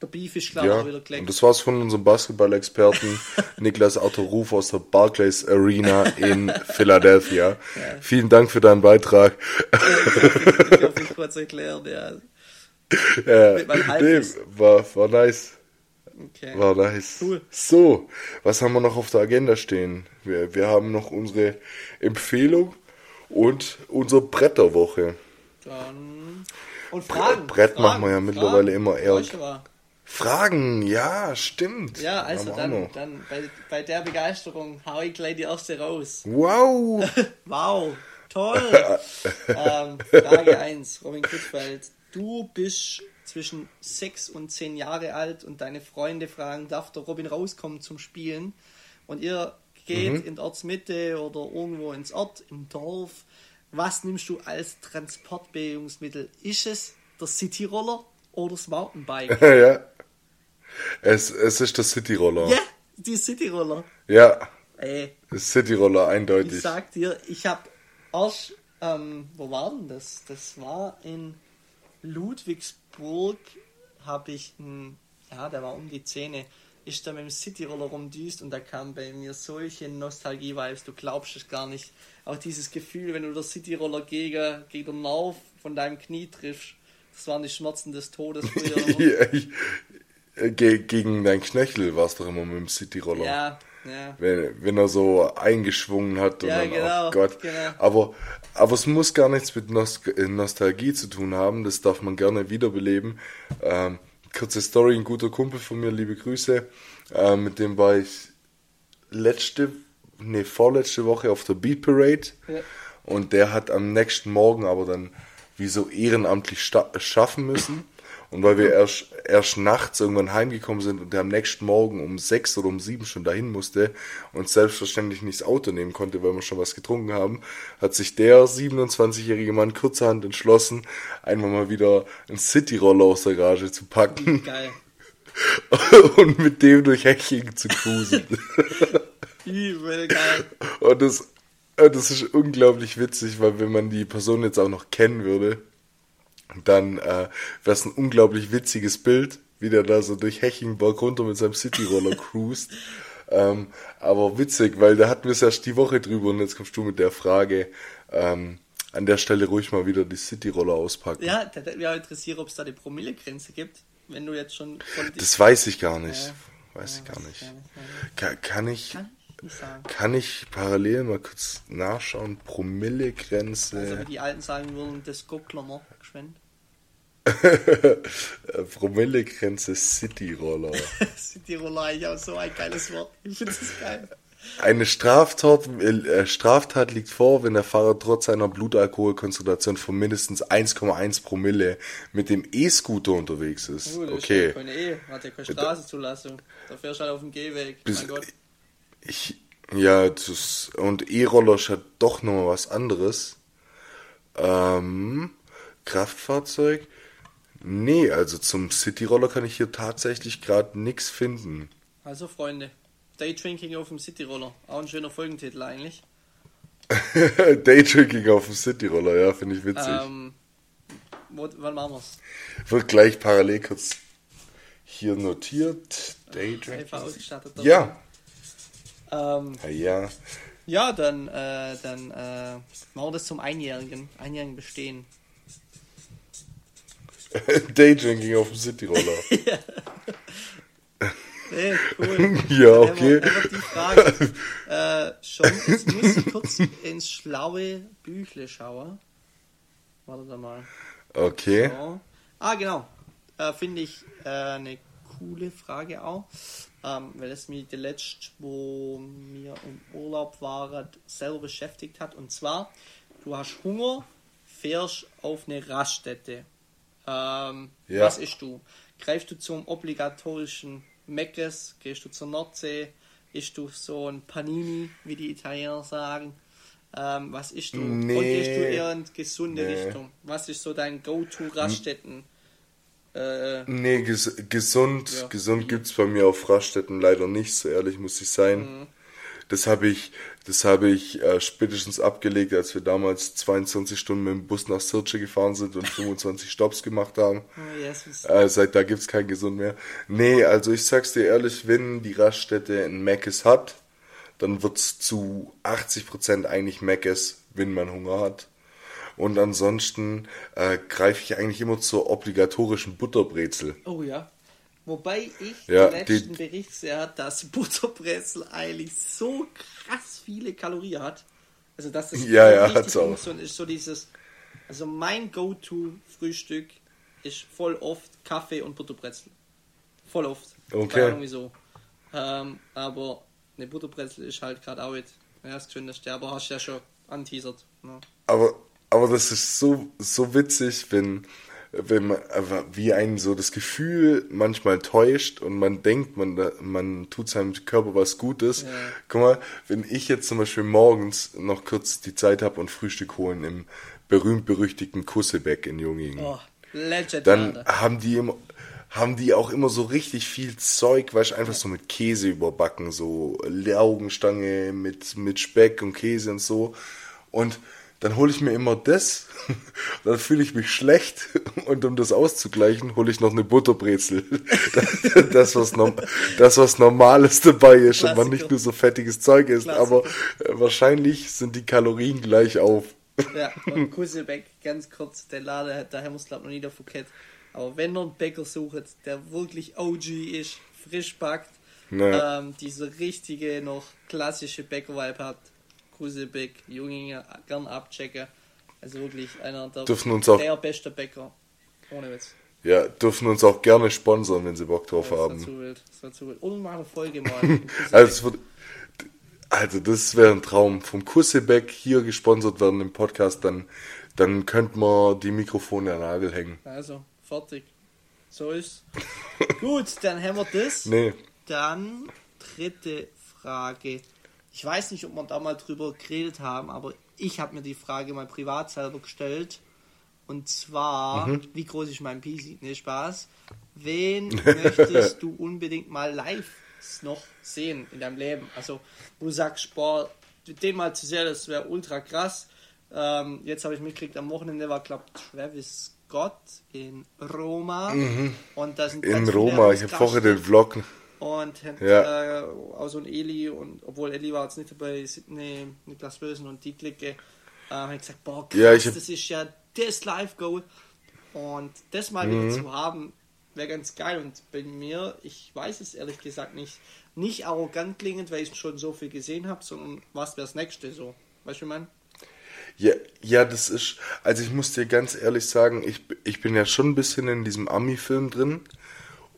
Der Beef ist klar Ja, wieder und gelegt. das war's von unserem Basketball-Experten Niklas Autoruf aus der Barclays Arena in Philadelphia. Vielen Dank für deinen Beitrag. Ich hoffe, ich kurz erklären, ja. Ja, nee, war, war nice. Okay. War nice. Cool. So, was haben wir noch auf der Agenda stehen? Wir, wir haben noch unsere Empfehlung und unsere Bretterwoche. Dann. Und Fragen. Brett Fragen, machen wir ja mittlerweile immer eher-. Fragen, ja, stimmt. Ja, also dann, dann bei, bei der Begeisterung hau ich gleich die erste raus. Wow. Wow, toll. ähm, Frage 1, Robin Kutzfeld. Du bist zwischen 6 und 10 Jahre alt und deine Freunde fragen, darf der Robin rauskommen zum Spielen? Und ihr geht in die Ortsmitte oder irgendwo ins Ort, im Dorf. Was nimmst du als Transportbewegungsmittel? Ist es der Cityroller oder das Mountainbike? ja. Es, es ist der Cityroller. Ja, die Cityroller. Ja, Ey, das Cityroller, Ich eindeutig. sag dir, ich habe erst, ähm, wo war denn das? Das war in Ludwigsburg, habe ich, ein, ja, der war um die Zähne, ist da mit dem Cityroller rumdüst und da kam bei mir solche Nostalgie-Vibes, du glaubst es gar nicht. Auch dieses Gefühl, wenn du der Cityroller gegen, gegen den Nerv von deinem Knie triffst, das waren die Schmerzen des Todes früher. Ja, ich, äh, ge gegen dein Knöchel war es doch immer mit dem Cityroller. ja, ja. Wenn, wenn er so eingeschwungen hat und Ja, dann, genau, oh Gott. genau. Aber, aber es muss gar nichts mit Nost äh, Nostalgie zu tun haben, das darf man gerne wiederbeleben. Ähm, kurze Story, ein guter Kumpel von mir, liebe Grüße, äh, mit dem war ich letzte, nee, vorletzte Woche auf der Beat Parade. Ja. und der hat am nächsten Morgen aber dann wie so ehrenamtlich schaffen müssen Und weil wir erst, erst nachts irgendwann heimgekommen sind und der am nächsten Morgen um sechs oder um sieben schon dahin musste und selbstverständlich nicht das Auto nehmen konnte, weil wir schon was getrunken haben, hat sich der 27-jährige Mann kurzerhand entschlossen, einmal mal wieder einen City-Roller aus der Garage zu packen. Geil. und mit dem durch Hechingen zu cruisen. Übel geil. Und das, das ist unglaublich witzig, weil wenn man die Person jetzt auch noch kennen würde, dann äh, wäre es ein unglaublich witziges Bild, wie der da so durch Hechingbach runter mit seinem City-Roller cruist. ähm, aber witzig, weil da hatten wir es erst die Woche drüber und jetzt kommst du mit der Frage, ähm, an der Stelle ruhig mal wieder die City-Roller auspacken. Ja, da würde mich auch interessieren, ob es da eine Promillegrenze gibt, wenn du jetzt schon Das weiß ich gar nicht. Ja. Weiß ich Ja, gar weiß nicht. ich gar nicht, Kann, kann ich, Kann ich nicht sagen. kann ich parallel mal kurz nachschauen? Also Promillegrenze. wie die Alten sagen würden, das Gucklammer geschwind. Promillegrenze City-Roller. Cityroller eigentlich auch so ein geiles Wort. Ich finde das geil. Eine Straftat, äh, Straftat liegt vor, wenn der Fahrer trotz seiner Blutalkoholkonzentration von mindestens 1,1 Promille mit dem E-Scooter unterwegs ist. Uh, Okay. Ist ja keine E, hat ja keine Straßenzulassung. Da fährst du halt auf dem Gehweg. Bis- mein Gott. Ich, ja, das, und E-Roller ja doch nochmal was anderes. Ähm, Kraftfahrzeug? Nee, also zum City-Roller kann ich hier tatsächlich gerade nichts finden. Also Freunde, Daydrinking auf dem Cityroller. Auch ein schöner Folgentitel eigentlich. Daydrinking auf dem City-Roller, ja, finde ich witzig. Ähm, wo, wann machen wir's? Wird gleich parallel kurz hier notiert. Einfach Daydrinking. ausgestattet. Ja. Ähm, Ja, ja. ja, dann, äh, dann äh, machen wir das zum Einjährigen. Einjährigen bestehen. Daydrinking auf dem City-Roller. Hey, cool. Ja, okay. Einfach, einfach die Frage. äh, schon, jetzt muss ich kurz ins schlaue Büchle schauen. Warte mal. Okay. So. Ah, genau. Äh, Finde ich äh, eine coole Frage auch. Ähm, weil es mich der letzte, wo wir im Urlaub waren, selber beschäftigt hat. Und zwar, du hast Hunger, fährst auf eine Raststätte. Ähm, Ja. Was isst du? Greifst du zum obligatorischen Meckes? Gehst du zur Nordsee? Isst du so ein Panini, wie die Italiener sagen? Ähm, was isst du? Und Nee. gehst du eher in gesunde Nee. Richtung? Was ist so dein Go-To-Raststätten? Äh, Nee, ges gesund, Ja. gesund gibt's bei mir auf Raststätten leider nicht, so ehrlich muss ich sein. Das habe ich, das habe ich äh, spätestens abgelegt, als wir damals 22 Stunden mit dem Bus nach Sirce gefahren sind und 25 Stops gemacht haben. oh, Jesus. Äh, seit da gibt's kein Gesund mehr. Nee, also ich sag's dir ehrlich, wenn die Raststätte ein Mc's hat, dann wird's zu 80% eigentlich Mc's, wenn man Hunger hat. Und ansonsten äh, greife ich eigentlich immer zur obligatorischen Butterbrezel. Oh ja. Wobei ich Ja, den die- letzten Bericht sehe, dass Butterbrezel eigentlich so krass viele Kalorien hat. Also dass das Ja, ja, richtig hat's auch. ungesund ist. So dieses, also mein Go-To-Frühstück ist voll oft Kaffee und Butterbrezel. Voll oft. Okay. Keine Ahnung wieso. Ähm, aber eine Butterbrezel ist halt gerade auch ja, das Gesündeste, aber hast ja schon anteasert. Ne? Aber, aber das ist so, so witzig, wenn, wenn man, wie einen so das Gefühl manchmal täuscht und man denkt, man, man tut seinem Körper was Gutes. Ja. Guck mal, wenn ich jetzt zum Beispiel morgens noch kurz die Zeit habe und Frühstück holen im berühmt-berüchtigten Kussebeck in Jungingen, Oh, dann haben die immer, haben die auch immer so richtig viel Zeug, weißt einfach so mit Käse überbacken, so Laugenstange mit, mit Speck und Käse und so. Und dann hole ich mir immer das, dann fühle ich mich schlecht und um das auszugleichen, hole ich noch eine Butterbrezel. Das, was, das, was Normales dabei ist und man nicht nur so fettiges Zeug isst, Klassiker. aber äh, wahrscheinlich sind die Kalorien gleich auf. Ja, und Kusselbeck, ganz kurz, der Laden, da haben wir es glaube noch nie davon kennt. Aber wenn ihr einen Bäcker sucht, der wirklich OG ist, frisch backt, Ja. ähm, diese richtige, noch klassische Bäcker-Vibe hat, Kusselbeck, Junginger, gern abchecken. Also wirklich einer der, Dürfen uns auch- der beste Bäcker. Ohne Witz. Ja, dürfen uns auch gerne sponsern, wenn sie Bock drauf Das war haben. zu wild. Das war zu wild. Und mal eine Folge mal. Also, also das wäre ein Traum. Vom Kussebeck hier gesponsert werden im Podcast, dann, dann könnte man die Mikrofone an den Nagel hängen. also fertig. So ist. Gut, dann haben wir das. Nee. Dann dritte Frage. Ich weiß nicht, ob wir da mal drüber geredet haben, aber ich habe mir die Frage mal privat selber gestellt. Und zwar, Mhm. wie groß ist mein PC? Ne, Spaß. Wen möchtest du unbedingt mal live noch sehen in deinem Leben? Also, wo du sagst, boah, den mal zu sehen, das wäre ultra krass. Ähm, jetzt habe ich mitgekriegt, am Wochenende war, glaube Travis Scott in Roma. Und da sind Mhm. In Roma, ich habe vorher den Vlog. Und hat, Ja. äh, auch so ein Eli und obwohl Eli war jetzt nicht dabei, Sidney, Niklas Bösen und die Clique, äh, ich gesagt, boah, krass, Ja, ich hab- das ist ja das Live-Goal. Und das mal Mhm. wieder zu haben, wäre ganz geil. Und bei mir, ich weiß es ehrlich gesagt nicht, nicht arrogant klingend, weil ich schon so viel gesehen habe, sondern was wäre das nächste so. Weißt du, wie ich meine? Ja, ja, das ist, also ich muss dir ganz ehrlich sagen, ich, ich bin ja schon ein bisschen in diesem Ami-Film drin.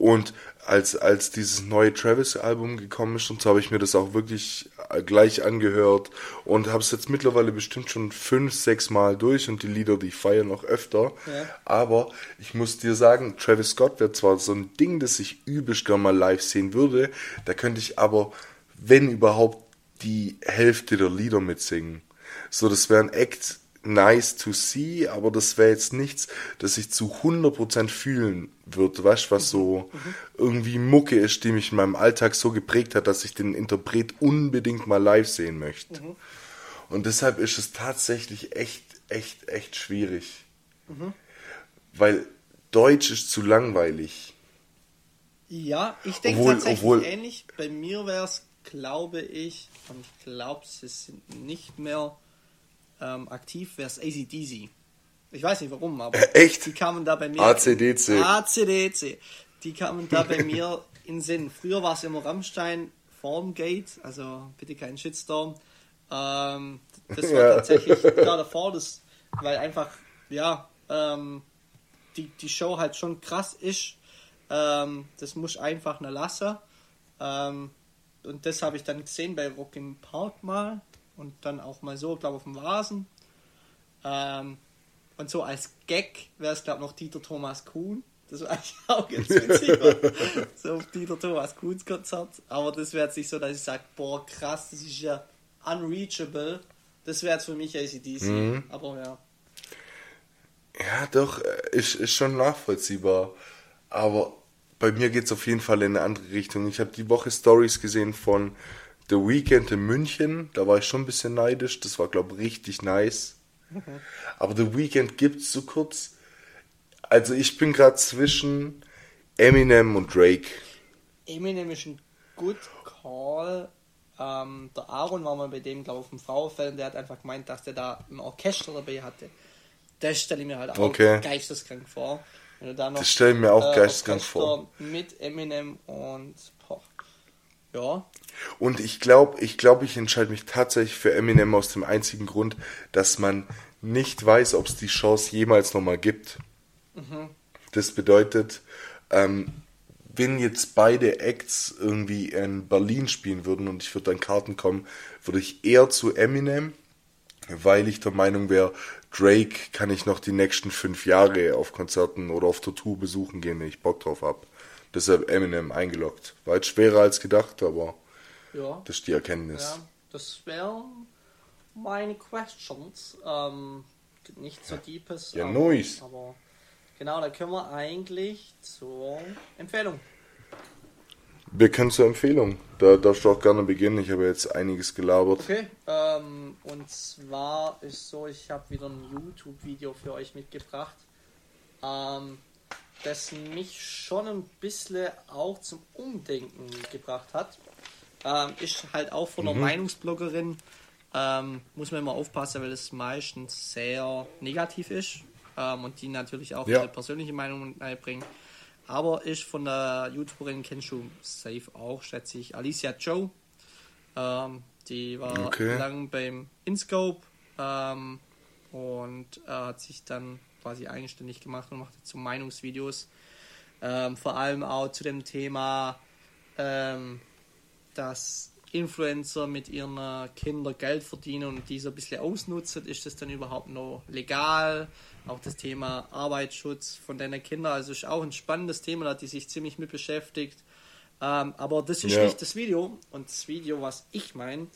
Und als, als dieses neue Travis-Album gekommen ist und so, habe ich mir das auch wirklich äh, gleich angehört und habe es jetzt mittlerweile bestimmt schon fünf, sechs Mal durch und die Lieder, die ich feiere noch öfter. Ja. Aber ich muss dir sagen, Travis Scott wäre zwar so ein Ding, das ich übelst gerne mal live sehen würde, da könnte ich aber, wenn überhaupt, die Hälfte der Lieder mitsingen. So, das wäre ein Act nice to see, aber das wäre jetzt nichts, das ich zu 100% fühlen würde, weißt du, was so irgendwie Mucke ist, die mich in meinem Alltag so geprägt hat, dass ich den Interpret unbedingt mal live sehen möchte. Und deshalb ist es tatsächlich echt, echt, echt schwierig. Weil Deutsch ist zu langweilig. Ja, ich denke tatsächlich obwohl- ähnlich. Bei mir wäre es, glaube ich, und ich glaube, sie sind nicht mehr ähm, aktiv, wäre es ACDC. Ich weiß nicht warum, aber Echt? die kamen da bei mir. ACDC. ACDC. Die kamen da bei mir in Sinn. Früher war es immer Rammstein Formgate, also bitte kein Shitstorm. Ähm, das war Ja. tatsächlich da davor, das, weil einfach, ja, ähm, die, die Show halt schon krass ist. Ähm, das muss einfach nur lassen. Ähm, und das habe ich dann gesehen bei Rock im Park mal und dann auch mal so, glaube auf dem Rasen. Ähm, und so als Gag wäre es, glaube noch Dieter Thomas Kuhn. Das war eigentlich auch ganz witzig. so auf Dieter Thomas Kuhns Konzert. Aber das wäre jetzt nicht so, dass ich sage, boah, krass, das ist ja unreachable. Das wäre jetzt für mich ACDC. Aber ja. Ja, doch, äh, ist, ist schon nachvollziehbar. Aber bei mir geht's auf jeden Fall in eine andere Richtung. Ich habe die Woche Stories gesehen von The Weekend in München. Da war ich schon ein bisschen neidisch. Das war, glaube ich, richtig nice. Aber The Weekend gibt's so kurz. Also ich bin gerade zwischen Eminem und Drake. Eminem ist ein good call. Ähm, der Aaron war mal bei dem, glaube ich, auf dem Frauenfeld und der hat einfach gemeint, dass der da ein Orchester dabei hatte. Das stelle ich mir halt auch Okay. geisteskrank vor. Wenn du da noch, Das stell ich mir auch geisteskrank Orchester vor. Mit Eminem und ja, Und ich glaube, ich glaube, ich entscheide mich tatsächlich für Eminem aus dem einzigen Grund, dass man nicht weiß, ob es die Chance jemals nochmal gibt. Das bedeutet, ähm, wenn jetzt beide Acts irgendwie in Berlin spielen würden und ich würde an Karten kommen, würde ich eher zu Eminem, weil ich der Meinung wäre, Drake kann ich noch die nächsten fünf Jahre auf Konzerten oder auf Tour besuchen gehen, wenn ich Bock drauf hab. Deshalb Eminem eingeloggt. War jetzt schwerer als gedacht, aber ja, das ist die Erkenntnis. ja, das wären meine Questions. Ähm, nicht so deepes. Ja, aber, nice. aber genau, da können wir eigentlich zur Empfehlung. Wir können zur Empfehlung. Da darfst du auch gerne beginnen. Ich habe jetzt einiges gelabert. Okay, ähm, und zwar ist so, ich habe wieder ein YouTube-Video für euch mitgebracht, ähm, das mich schon ein bisschen auch zum Umdenken gebracht hat. Ähm, ist halt auch von einer Meinungsbloggerin, ähm, muss man immer aufpassen, weil es meistens sehr negativ ist ähm, und die natürlich auch Ja. ihre persönliche Meinung einbringen. Aber ist von der YouTuberin, kennst du safe auch, schätze ich, Alicia Joe. Ähm, die war Okay. lang beim InScope ähm, und äh, hat sich dann quasi eigenständig gemacht und macht jetzt so Meinungsvideos. Ähm, vor allem auch zu dem Thema, ähm, dass Influencer mit ihren äh, Kindern Geld verdienen und die so ein bisschen ausnutzen, ist das dann überhaupt noch legal? Auch das Thema Arbeitsschutz von deinen Kindern, also ist auch ein spannendes Thema, da hat die sich ziemlich mit beschäftigt. Ähm, aber das ist Ja. nicht das Video. Und das Video, was ich meine,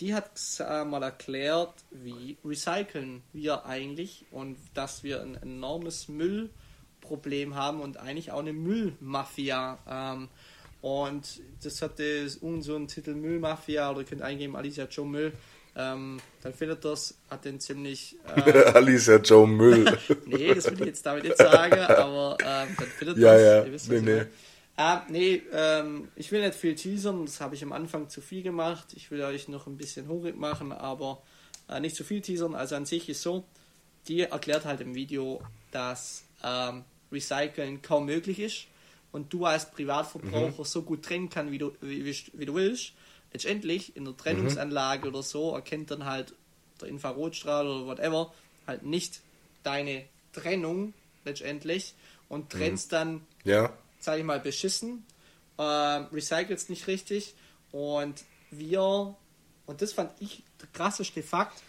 die hat äh, mal erklärt, wie recyceln wir eigentlich und dass wir ein enormes Müllproblem haben und eigentlich auch eine Müllmafia. Ähm, und das hatte so einen Titel Müllmafia oder ihr könnt eingeben Alicia Joe Müll. Ähm, dann findet das, hat den ziemlich. Äh, Alicia Joe Müll. nee, das will ich jetzt damit nicht sagen, aber ähm, dann findet Ja, das. ja, ihr wisst, nee, nee. Ah, nee, ähm, ich will nicht viel teasern, das habe ich am Anfang zu viel gemacht. Ich will euch noch ein bisschen hungrig machen, aber äh, nicht zu viel teasern. Also an sich ist so, die erklärt halt im Video, dass ähm, Recyceln kaum möglich ist und du als Privatverbraucher Mhm. so gut trennen kann, wie du, wie, wie, du willst. Letztendlich in der Trennungsanlage oder so erkennt dann halt der Infrarotstrahl oder whatever halt nicht deine Trennung letztendlich und trennst dann Ja. Sage ich mal, beschissen, ähm, recycelst nicht richtig und wir, und das fand ich der krasseste Fakt,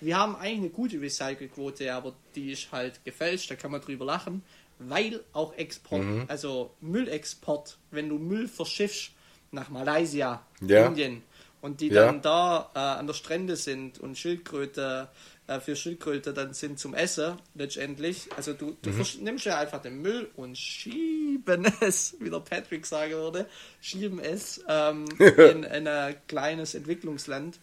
wir haben eigentlich eine gute Recycelquote, aber die ist halt gefälscht, da kann man drüber lachen, weil auch Export, also Müllexport, wenn du Müll verschiffst nach Malaysia, Ja. Indien und die Ja. dann da äh, an der Strände sind und Schildkröte äh, für Schildkröte dann sind zum Essen letztendlich. Also du, du versch- nimmst ja einfach den Müll und schieben es, wie der Patrick sagen würde, schieben es ähm, in, in ein kleines Entwicklungsland.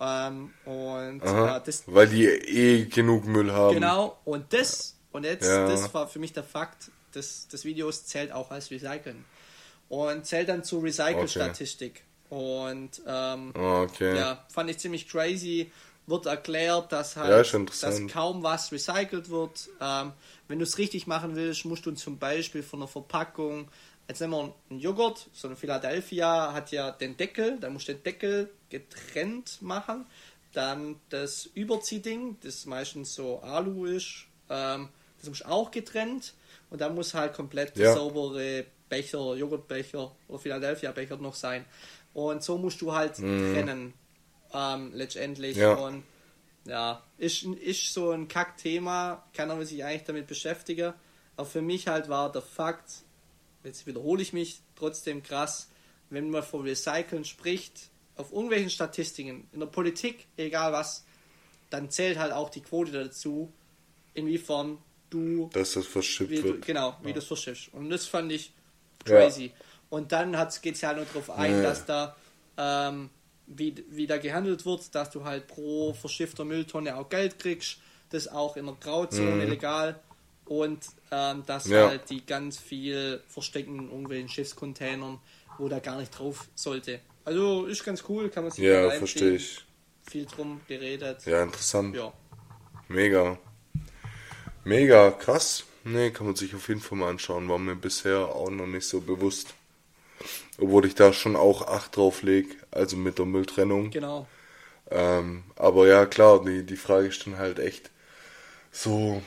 Ähm, und Aha. äh, das, Weil die eh genug Müll haben. Genau, und das, und jetzt, Ja. das war für mich der Fakt des, des Videos, zählt auch als Recyceln. Und zählt dann zur Recycle-Statistik. Und ähm, Ah, okay. ja, fand ich ziemlich crazy. Wird erklärt, dass halt Ja, dass kaum was recycelt wird. Ähm, wenn du es richtig machen willst, musst du zum Beispiel von der Verpackung, jetzt nehmen wir einen Joghurt, so eine Philadelphia hat ja den Deckel, da musst du den Deckel getrennt machen. Dann das Überziehding, das meistens so Alu ist, ähm, das muss auch getrennt. Und dann muss halt komplett Ja. saubere Becher, Joghurtbecher oder Philadelphia-Becher noch sein. Und so musst du halt trennen, ähm, letztendlich. Ja. Und ja, ist, ist so ein Kackthema, keiner will sich eigentlich damit beschäftigen. Aber für mich halt war der Fakt, jetzt wiederhole ich mich, trotzdem krass, wenn man von Recyceln spricht, auf irgendwelchen Statistiken, in der Politik, egal was, dann zählt halt auch die Quote dazu, inwiefern du Dass das verschippt wie wird. genau, wie du es verschiffst. Und das fand ich Ja. crazy. Und dann geht es ja nur darauf ein, Ja. dass da ähm, wie, wie da gehandelt wird, dass du halt pro verschiffter Mülltonne auch Geld kriegst, das auch in der Grauzone legal und ähm, dass Mhm. Ja. halt die ganz viel verstecken in irgendwelchen Schiffscontainern, wo da gar nicht drauf sollte. Also ist ganz cool, kann man sich Ja, verstehe ich. Viel drum geredet. Ja, interessant. Ja. Mega. Mega, krass. Nee, kann man sich auf jeden Fall mal anschauen. War mir bisher auch noch nicht so bewusst. Obwohl ich da schon auch Acht drauf leg, also mit der Mülltrennung. Genau. Ähm, aber ja, klar, die, die Frage ist dann halt echt so.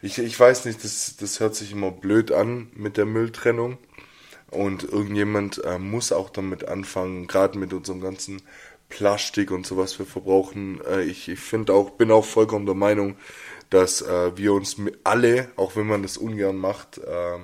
Ich, ich weiß nicht, das, das hört sich immer blöd an mit der Mülltrennung. Und irgendjemand äh, muss auch damit anfangen, gerade mit unserem ganzen Plastik und so was wir verbrauchen. Äh, ich ich finde auch, bin auch vollkommen der Meinung, dass äh, wir uns alle, auch wenn man das ungern macht, äh,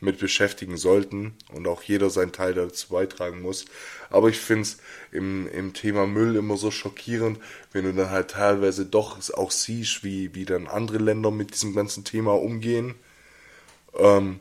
mit beschäftigen sollten und auch jeder seinen Teil dazu beitragen muss. Aber ich finde es im, im Thema Müll immer so schockierend, wenn du dann halt teilweise doch auch siehst, wie, wie dann andere Länder mit diesem ganzen Thema umgehen. Ähm,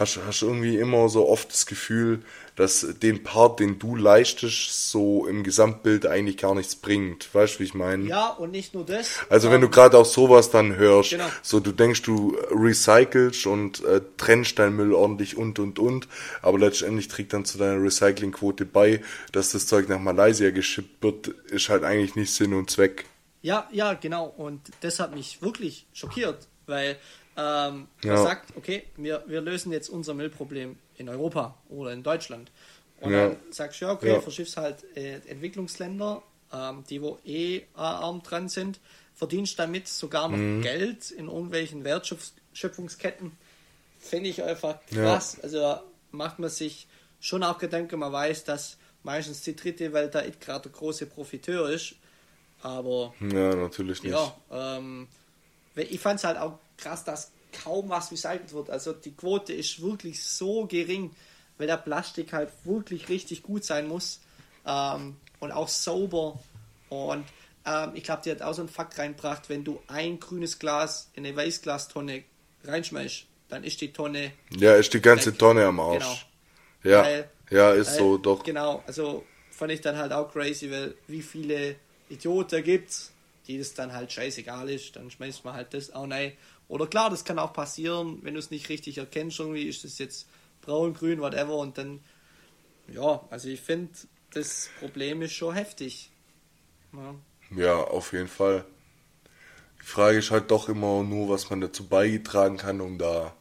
hast, hast irgendwie immer so oft das Gefühl, dass den Part, den du leistest, so im Gesamtbild eigentlich gar nichts bringt. Weißt du, wie ich meine? Ja, und nicht nur das. Also wenn du gerade auch sowas dann hörst, Genau. so du denkst, du recycelst und äh, trennst deinen Müll ordentlich und und und, aber letztendlich trägt dann zu deiner Recyclingquote bei, dass das Zeug nach Malaysia geschippt wird, ist halt eigentlich nicht Sinn und Zweck. Ja, ja, genau. Und das hat mich wirklich schockiert, weil ähm, Ja. sagt, okay, wir, wir lösen jetzt unser Müllproblem in Europa oder in Deutschland. Und Ja. dann sagst du, ja, okay, Ja. verschiffst halt äh, Entwicklungsländer, ähm, die wo eh äh, arm dran sind, verdienst damit sogar noch Mhm. Geld in irgendwelchen Wertschöpfungsketten. Finde ich einfach krass. Also macht man sich schon auch Gedanken, man weiß, dass meistens die dritte, weil da gerade der große Profiteur ist. Aber Ja, natürlich nicht. ja, ähm, ich fand es halt auch krass, dass kaum was recycelt wird. Also die Quote ist wirklich so gering, weil der Plastik halt wirklich richtig gut sein muss ähm, und auch sauber. Und ähm, ich glaube, die hat auch so einen Fakt reingebracht, wenn du ein grünes Glas in eine Weißglastonne reinschmeißt, dann ist die Tonne Ja, ist die ganze Weg. Tonne am Arsch. Ja, Weil- ja, ist Weil, so, doch. Genau, also fand ich dann halt auch crazy, weil wie viele Idioten gibt's, die das dann halt scheißegal ist, dann schmeißt man halt das auch rein. Oder klar, das kann auch passieren, wenn du es nicht richtig erkennst, irgendwie ist das jetzt braun, grün, whatever, und dann, ja, also ich finde, das Problem ist schon heftig. Ja. Ja, auf jeden Fall. Die Frage ist halt doch immer nur, was man dazu beitragen kann, um da,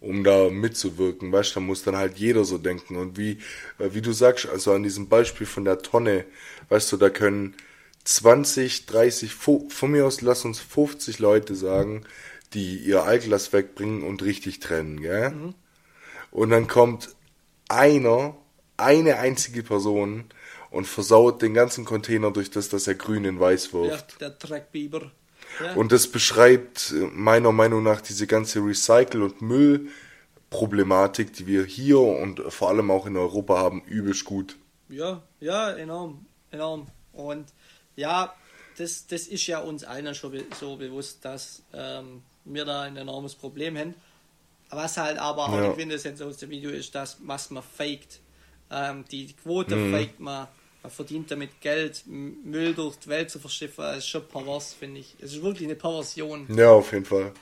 um da mitzuwirken. Weißt du, da muss dann halt jeder so denken. Und wie, äh, wie du sagst, also an diesem Beispiel von der Tonne, weißt du, da können 20, 30, fu- von mir aus lass uns 50 Leute sagen, die ihr Altglas wegbringen und richtig trennen, gell? Und dann kommt einer, eine einzige Person und versaut den ganzen Container durch das, dass er grün in weiß ja, wirft. der Dreckbiber. Ja. Und das beschreibt äh, meiner Meinung nach diese ganze Recycle- und Müllproblematik, die wir hier und vor allem auch in Europa haben, übelst gut. Ja, ja, enorm, enorm. Und ja, das, das ist ja uns allen schon so bewusst, dass ähm, wir da ein enormes Problem haben. Was halt aber auch Ja. die Quintessenz aus dem Video ist, dass was man faked. Ähm, die Quote Mhm. faked man. Man verdient damit Geld, Müll durch die Welt zu verschiffen. Das ist schon pervers, finde ich. Es ist wirklich eine Perversion. Ja, auf jeden Fall.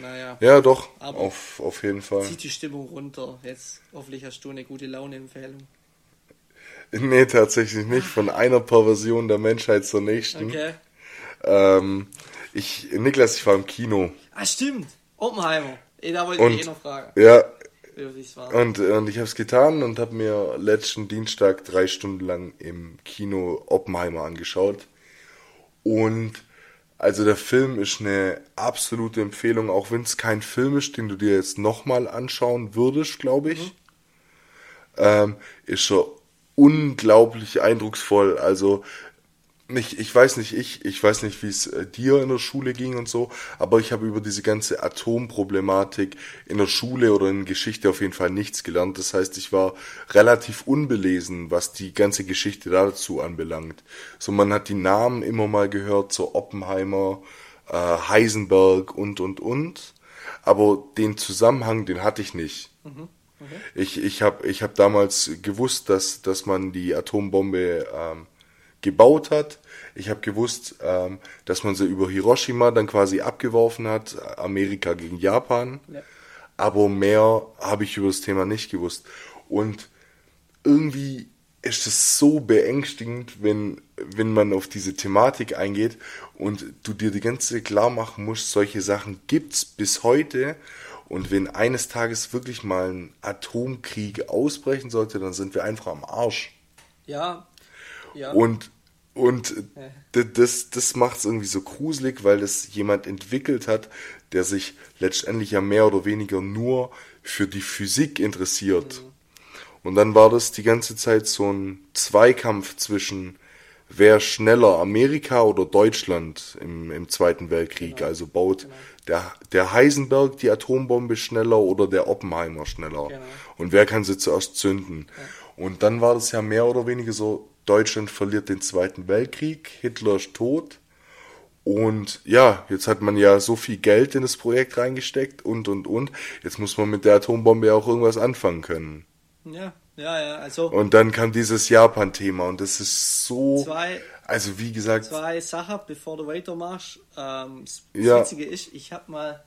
Naja, Ja, doch, Aber- auf, auf jeden Fall. zieht die Stimmung runter. Jetzt hoffentlich hast du eine gute Laune-Empfehlung. Nee, tatsächlich nicht. Von einer Perversion der Menschheit zur nächsten. Okay. Ähm, ich, Niklas, ich war im Kino. Ah, stimmt. Oppenheimer. Da wollte Und- ich eh noch fragen. Ja. Und, und ich habe es getan und habe mir letzten Dienstag drei Stunden lang im Kino Oppenheimer angeschaut. Und also der Film ist eine absolute Empfehlung, auch wenn es kein Film ist, den du dir jetzt nochmal anschauen würdest, glaube ich. Ähm, ist schon unglaublich eindrucksvoll. Also ich, ich weiß nicht, ich, ich weiß nicht, wie es äh, dir in der Schule ging und so, aber ich habe über diese ganze Atomproblematik in der Schule oder in Geschichte auf jeden Fall nichts gelernt. Das heißt, ich war relativ unbelesen, was die ganze Geschichte dazu anbelangt. So, man hat die Namen immer mal gehört, so Oppenheimer, äh, Heisenberg und, und, und. Aber den Zusammenhang, den hatte ich nicht. Ich, ich habe ich hab damals gewusst, dass, dass man die Atombombe ähm, gebaut hat. Ich habe gewusst, ähm, dass man sie über Hiroshima dann quasi abgeworfen hat, Amerika gegen Japan. Ja. Aber mehr habe ich über das Thema nicht gewusst. Und irgendwie ist es so beängstigend, wenn, wenn man auf diese Thematik eingeht und du dir die ganze klar machen musst, solche Sachen gibt's bis heute. Und wenn eines Tages wirklich mal ein Atomkrieg ausbrechen sollte, dann sind wir einfach am Arsch. Ja. Ja. Und, und das, das macht es irgendwie so gruselig, weil es jemand entwickelt hat, der sich letztendlich ja mehr oder weniger nur für die Physik interessiert. Und dann war das die ganze Zeit so ein Zweikampf zwischen wer schneller Amerika oder Deutschland im, im Zweiten Weltkrieg. Also baut der, der Heisenberg die Atombombe schneller oder der Oppenheimer schneller. Genau. Und wer kann sie zuerst zünden? Und dann war das ja mehr oder weniger so, Deutschland verliert den Zweiten Weltkrieg, Hitler ist tot. Und ja, jetzt hat man ja so viel Geld in das Projekt reingesteckt und, und, und. Jetzt muss man mit der Atombombe ja auch irgendwas anfangen können. ja, ja, ja. Also Und dann kam dieses Japan-Thema und das ist so, zwei, also wie gesagt, zwei Sachen, bevor du weitermachst. Ähm, das Ja. Witzige ist, ich habe mal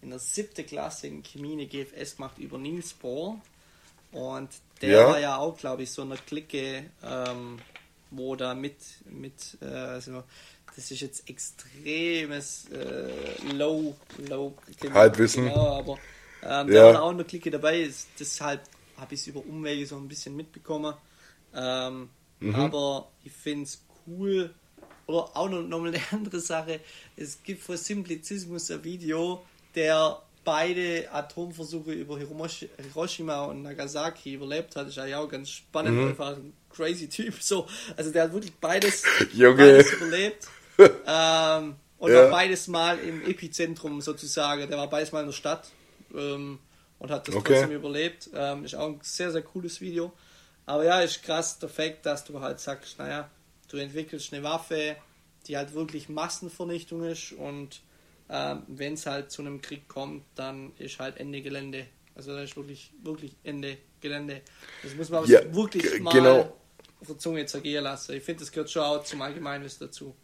in der siebten Klasse in Chemie eine GFS gemacht über Niels Bohr. Und der Ja. war ja auch, glaube ich, so eine Clique, ähm, wo da mit, mit äh, so, das ist jetzt extremes äh, Low, Low Halbwissen. Genau, aber ähm, der Ja. war auch in der Clique dabei. Ist, deshalb habe ich es über Umwege so ein bisschen mitbekommen. Ähm, Mhm. Aber ich finde es cool. Oder auch noch, noch mal eine andere Sache. Es gibt vor Simplizismus ein Video, der beide Atomversuche über Hiroshima und Nagasaki überlebt hat, ist ja auch ganz spannend, mhm. einfach ein crazy Typ. So, also der hat wirklich beides, beides überlebt. ähm, und ja. war beides mal im Epizentrum sozusagen. Der war beides mal in der Stadt ähm, und hat das okay. trotzdem überlebt. Ähm, ist auch ein sehr, sehr cooles Video. Aber ja, ist krass der Fakt, dass du halt sagst, naja, du entwickelst eine Waffe, die halt wirklich Massenvernichtung ist und ähm, wenn es halt zu einem Krieg kommt, dann ist halt Ende Gelände. Also da ist wirklich, wirklich Ende Gelände. Das muss man ja, wirklich mal genau. auf der Zunge zergehen lassen. Ich finde, das gehört schon auch zum Allgemeinwissen dazu.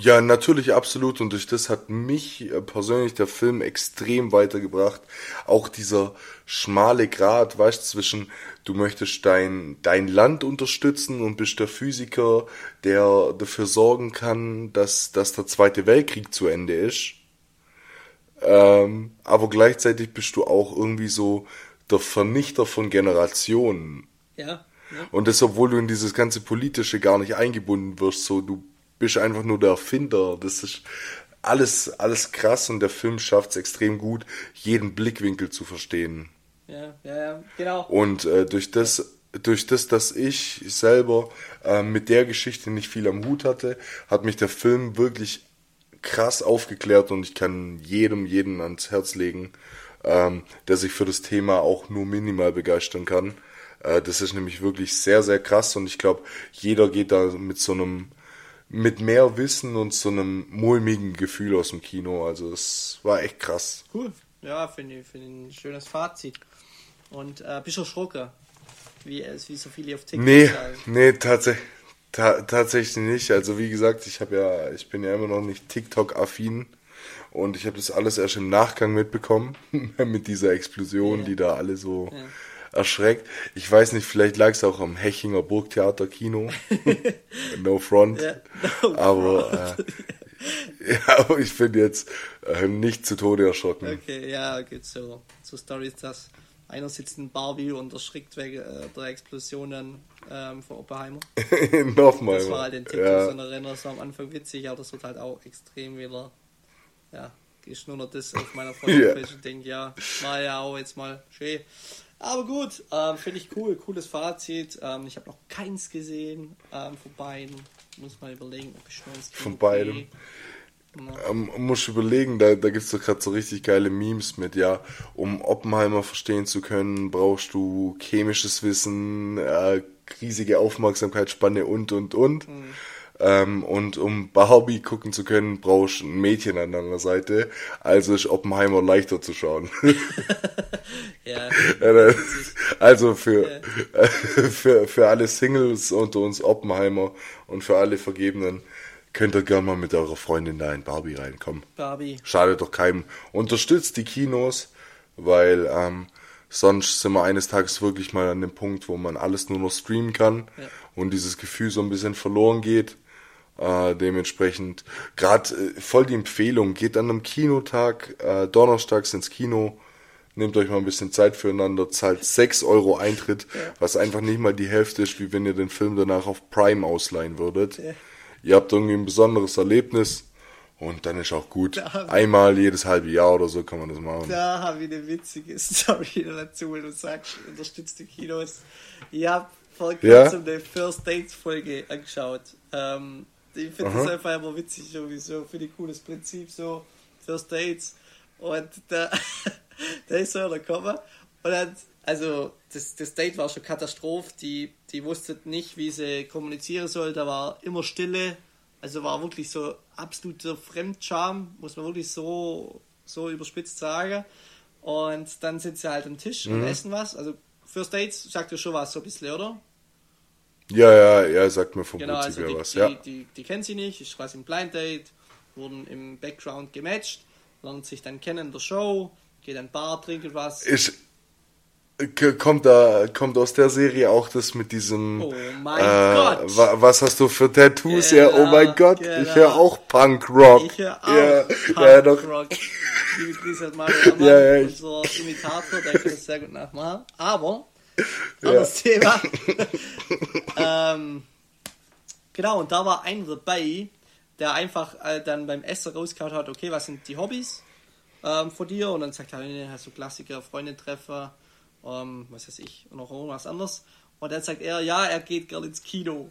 Ja, natürlich, absolut. Und durch das hat mich äh, persönlich der Film extrem weitergebracht. Auch dieser schmale Grat, weißt zwischen du möchtest dein, dein Land unterstützen und bist der Physiker, der dafür sorgen kann, dass, dass der Zweite Weltkrieg zu Ende ist. Ähm, aber gleichzeitig bist du auch irgendwie so der Vernichter von Generationen. Ja. ja. Und das, obwohl du in dieses ganze Politische gar nicht eingebunden wirst, so du bist einfach nur der Erfinder. Das ist alles, alles krass und der Film schafft es extrem gut, jeden Blickwinkel zu verstehen. Ja, ja, ja, genau. Und äh, durch das, durch das, dass ich selber äh, mit der Geschichte nicht viel am Hut hatte, hat mich der Film wirklich krass aufgeklärt und ich kann jedem, jedem ans Herz legen, ähm, der sich für das Thema auch nur minimal begeistern kann. Äh, das ist nämlich wirklich sehr, sehr krass und ich glaube, jeder geht da mit so einem mit mehr Wissen und so einem mulmigen Gefühl aus dem Kino. Also es war echt krass. Cool. Ja, finde ich, find ein schönes Fazit. Und äh, bist du erschrocken? Wie, wie so viele auf TikTok Nee, sagen. nee, tatsächlich. Ta tatsächlich nicht. Also wie gesagt, ich habe ja, ich bin ja immer noch nicht TikTok-affin und ich habe das alles erst im Nachgang mitbekommen mit dieser Explosion, ja. die da alle so ja erschreckt. Ich weiß nicht, vielleicht lag es auch am Hechinger Burgtheater Kino. no front. Ja, no aber, äh, ja, aber ich bin jetzt äh, nicht zu Tode erschrocken. Okay, ja, gibt so, so Stories, dass einer sitzt in Barbie und erschrickt wegen äh, der Explosionen ähm, von Oppenheimer. Nochmal. Das war halt den TikTok ja. so eine so am Anfang witzig, aber das wird halt auch extrem wieder, ja, ist nur noch das auf meiner Freundin yeah. und denke, ja, war ja auch jetzt mal schön. Aber gut, ähm, finde ich cool, cooles Fazit. Ähm, ich habe noch keins gesehen ähm, von beiden. Muss mal überlegen, ob ich schnell ins Von beiden. Ja. Ähm, muss überlegen, da, da gibt es doch gerade so richtig geile Memes mit, ja, um Oppenheimer verstehen zu können, brauchst du chemisches Wissen, äh, riesige Aufmerksamkeitsspanne und und und. Mhm. Ähm, und um Barbie gucken zu können, brauchst du ein Mädchen an deiner Seite. Also ist Oppenheimer leichter zu schauen. ja. also für, ja. für, für alle Singles unter uns Oppenheimer und für alle Vergebenen könnt ihr gerne mal mit eurer Freundin da in Barbie reinkommen. Barbie. Schadet doch keinem. Unterstützt die Kinos, weil ähm, sonst sind wir eines Tages wirklich mal an dem Punkt, wo man alles nur noch streamen kann ja. und dieses Gefühl so ein bisschen verloren geht. Äh, dementsprechend gerade äh, voll die Empfehlung. Geht an einem Kinotag äh, donnerstags ins Kino. Nehmt euch mal ein bisschen Zeit füreinander, zahlt 6 Euro Eintritt, ja. was einfach nicht mal die Hälfte ist, wie wenn ihr den Film danach auf Prime ausleihen würdet. Ja. Ihr habt irgendwie ein besonderes Erlebnis und dann ist auch gut. Einmal jedes halbe Jahr oder so kann man das machen. Da habe ich eine witzige Story dazu, weil du sagst, unterstützt die Kinos. Ich habe vor kurzem ja? eine First Dates Folge angeschaut. Ähm, ich finde das einfach immer witzig, irgendwie so, finde ich cooles Prinzip, so First Dates. Und da, da ist so einer gekommen und dann, also das, das Date war schon Katastrophe, die, die wusste nicht, wie sie kommunizieren soll, da war immer Stille, also war wirklich so absoluter Fremdscham, muss man wirklich so, so überspitzt sagen. Und dann sitzen sie halt am Tisch mhm. und essen was. Also First Dates sagt ja schon was, so ein bisschen, oder? Ja, ja, ja, sagt mir vom genau, Prinzip also die, was, ja. Die, die, kennen sie nicht, ist quasi ein Blind Date, wurden im Background gematcht, lernen sich dann kennen in der Show, geht ein Bar, trinken was. Ist, kommt da, kommt aus der Serie auch das mit diesem, oh mein äh, Gott. Wa, was hast du für Tattoos? Genau, ja, oh mein Gott, genau. ich höre auch Punk Rock. Ich höre auch ja, Punk ja, doch. Liebe Grüße an Mario Ammann, ja, ja, unser Imitator, der kann das sehr gut nachmachen. Aber anderes ja. Thema. ähm, genau, und da war einer dabei, der einfach äh, dann beim Essen rausgehauen hat, okay, was sind die Hobbys? ähm, von dir? Und dann sagt er, nee, hast du Klassiker, Freunde treffen, ähm, was weiß ich, und noch irgendwas anderes. Und dann sagt er, ja, er geht gerne ins Kino.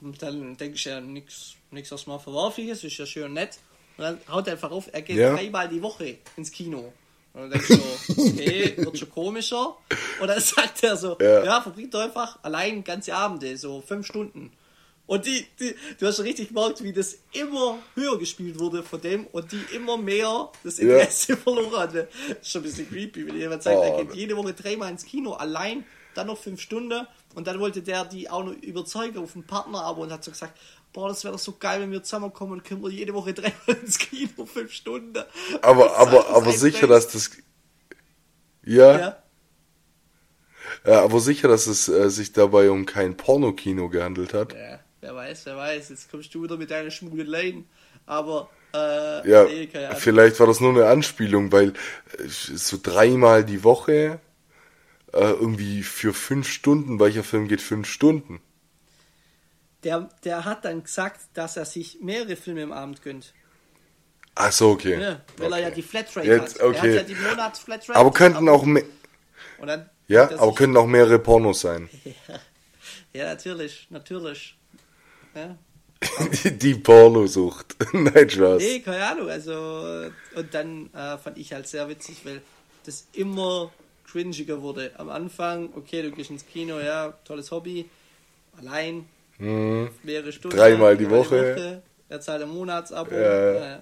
Und dann denke ich ja, nichts nix erstmal Verwerfliches, ist ja schön nett. Und dann haut er einfach auf, er geht Ja. dreimal die Woche ins Kino. Und dann denkst du, so, okay, wird schon komischer. Und dann sagt er so, Ja. ja, verbringt einfach allein ganze Abende, so fünf Stunden. Und die, die, du hast schon richtig gemerkt, wie das immer höher gespielt wurde von dem und die immer mehr das Interesse verloren hatte. Das ist schon ein bisschen creepy, wenn jemand sagt, Oh, er geht ne. jede Woche dreimal ins Kino, allein, dann noch fünf Stunden und dann wollte der die auch noch überzeugen auf einen Partner aber und hat so gesagt, boah, das wäre doch so geil, wenn wir zusammenkommen und können wir jede Woche dreimal ins Kino, fünf Stunden. Aber, aber, aber sicher, dass das. Ja, ja. Ja. aber sicher, dass es äh, sich dabei um kein Pornokino gehandelt hat. Ja, wer weiß, wer weiß. Jetzt kommst du wieder mit deinen Schmuggeleien. Aber, äh, Ja, nee, vielleicht war das nur eine Anspielung, weil äh, so dreimal die Woche äh, irgendwie für fünf Stunden, welcher Film geht fünf Stunden? Der, der hat dann gesagt, dass er sich mehrere Filme im Abend gönnt. Ach so, okay. Ja, weil er ja Okay. die Flatrate Jetzt, hat. Er hat okay. ja die Monatsflatrate. Aber könnten auch me Und dann ja, er aber könnten auch mehrere Pornos sein. Ja, natürlich, natürlich. Ja. die, die Pornosucht. Nein, Spaß. Nee, keine Ahnung. Also, und dann äh, fand ich halt sehr witzig, weil das immer cringiger wurde. Am Anfang, okay, du gehst ins Kino, ja, tolles Hobby. Allein, mehrere Stunden. Dreimal die dreimal Woche. Er zahlt ein Monatsabo. Ja. Äh,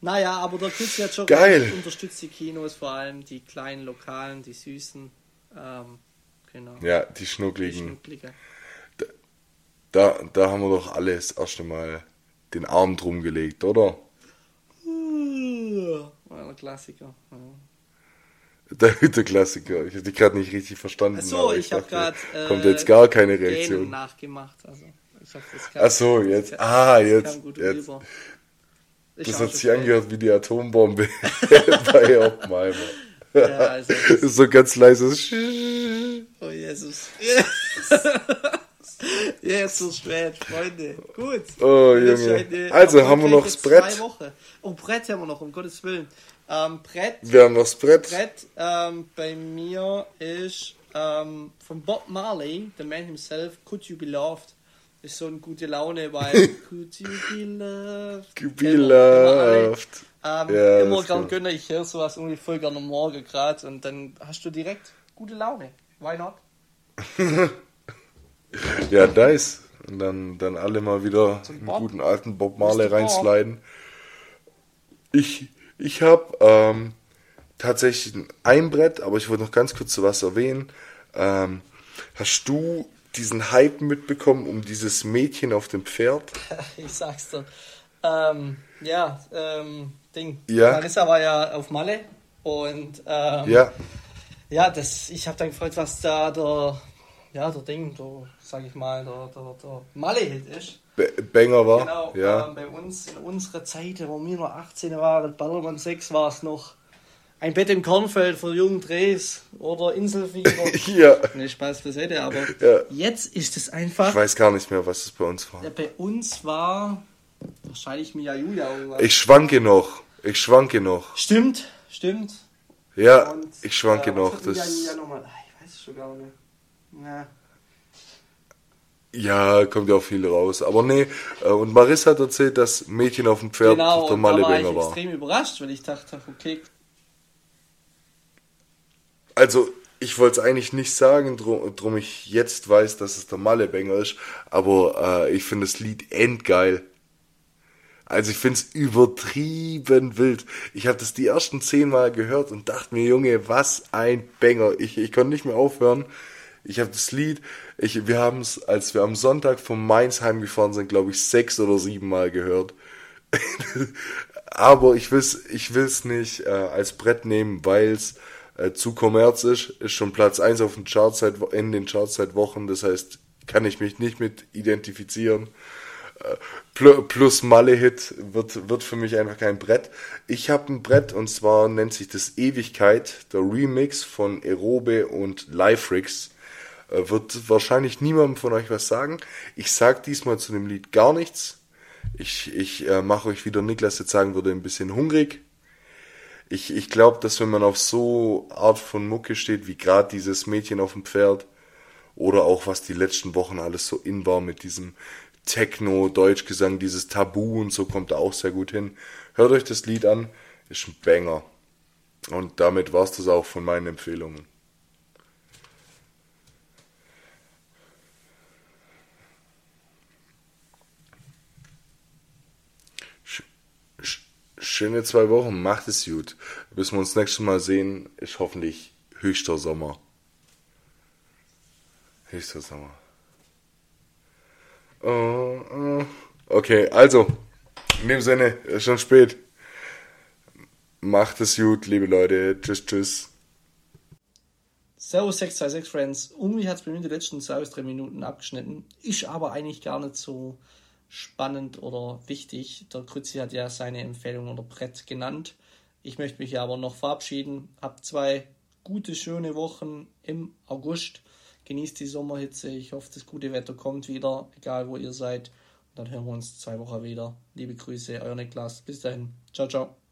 naja, aber der Kids hat schon Geil. unterstützt die Kinos, vor allem die kleinen Lokalen, die süßen. Ähm, genau. Ja, die Die Schnuckligen. Schnucklige. Da, da haben wir doch alle das erste Mal den Arm drum gelegt, oder? Ein Klassiker. Ja. Der, der Klassiker. Ich habe dich gerade nicht richtig verstanden. Achso, aber ich, habe dachte, gerade. Äh, Kommt jetzt gar keine Reaktion. nachgemacht. Also, ich hab das kam- Ach so, jetzt. das Ah, kam jetzt. jetzt. Ich Das hat sich angehört wie die Atombombe bei Oppenheimer. Ja, also, Das ist so ganz leises. oh Jesus. Jetzt ist spät, Freunde. Gut. Oh, Das Junge. eine Also, haben wir noch das Brett? zwei Wochen. Oh, Brett haben wir noch, um Gottes Willen. Ähm, Brett, Wir haben noch das Brett. Brett ähm, bei mir ist ähm, von Bob Marley, the man himself, Could You Be Loved. Ist so eine gute Laune, weil Could You Be Loved. Be wir alle. loved. Ähm, Ja, immer gern gönne ich höre sowas irgendwie voll gerne am Morgen gerade und dann hast du direkt gute Laune. Why not? Ja, nice. Und dann, dann alle mal wieder einen guten alten Bob Marley reinsliden. Ich, ich habe ähm, tatsächlich ein Brett, aber ich wollte noch ganz kurz zu was erwähnen. Ähm, hast du diesen Hype mitbekommen um dieses Mädchen auf dem Pferd? Ich sag's dir. Ähm, ja, ähm, Ding. Ja. Marissa war ja auf Malle und ähm, Ja, ja, das, ich habe dann gefragt, was da der, ja, der Ding, der, sag ich mal, der, der, der Malle-Hit ist. Banger war. Genau, ja. ähm, bei uns in unserer Zeit, wo wir noch 18 waren, Ballermann 6 war es noch ein Bett im Kornfeld für jungen Drehs oder Inselfieber. ja. ne, Spaß beiseite, aber Ja. jetzt ist es einfach, Ich weiß gar nicht mehr, was es bei uns war. ja, bei uns war wahrscheinlich Mia Julia irgendwas. Ich schwanke noch. Ich schwanke noch. Stimmt, stimmt. Ja, Und, ich schwanke äh, noch. Mia Das, Julia nochmal? Ah, Ich weiß es schon gar nicht. Ja. Ja, kommt ja auch viel raus. Aber nee, äh, und Marissa hat erzählt, dass Mädchen auf dem Pferd Genau, der da war ich war. extrem überrascht, weil ich dachte, okay, Also, ich wollte es eigentlich nicht sagen, drum, drum ich jetzt weiß, dass es der Mallebanger ist, aber äh, ich finde das Lied endgeil. Also ich finde es übertrieben wild. Ich habe das die ersten zehn Mal gehört und dachte mir, Junge, was ein Banger. Ich, ich konnte nicht mehr aufhören. Ich habe das Lied, ich, wir haben es, als wir am Sonntag vom Mainz heimgefahren sind, glaube ich, sechs oder sieben Mal gehört. Aber ich will's, ich will's nicht äh, als Brett nehmen, weil's äh, zu kommerz ist. Ist schon Platz eins auf den Charts seit, in den Charts seit Wochen. Das heißt, kann ich mich nicht mit identifizieren. Äh, pl- Plus Malle-Hit wird, wird für mich einfach kein Brett. Ich habe ein Brett und zwar nennt sich das Ewigkeit, der Remix von Aerobe und Liferix. Äh, Wird wahrscheinlich niemandem von euch was sagen. Ich sag diesmal zu dem Lied gar nichts. Ich, ich äh, mache euch, wie der Niklas jetzt sagen würde, ein bisschen hungrig. Ich, ich glaube, dass wenn man auf so Art von Mucke steht, wie gerade dieses Mädchen auf dem Pferd, oder auch was die letzten Wochen alles so in war mit diesem Techno, Deutschgesang, dieses Tabu und so kommt da auch sehr gut hin. Hört euch das Lied an, ist ein Banger. Und damit war's das auch von meinen Empfehlungen. Schöne zwei Wochen, macht es gut. Bis wir uns nächstes Mal sehen, ist hoffentlich höchster Sommer. Höchster Sommer. Oh, oh. Okay, also, in dem Sinne, ist schon spät. Macht es gut, liebe Leute. Tschüss, tschüss. Servus 626 Friends. Irgendwie hat es bei mir die letzten zwei bis drei Minuten abgeschnitten. Ist aber eigentlich gar nicht so spannend oder wichtig. Der Krützi hat ja seine Empfehlung oder Brett genannt. Ich möchte mich aber noch verabschieden. Habt zwei gute, schöne Wochen im August. Genießt die Sommerhitze. Ich hoffe, das gute Wetter kommt wieder, egal wo ihr seid. Und dann hören wir uns zwei Wochen wieder. Liebe Grüße, euer Niklas. Bis dahin. Ciao, ciao.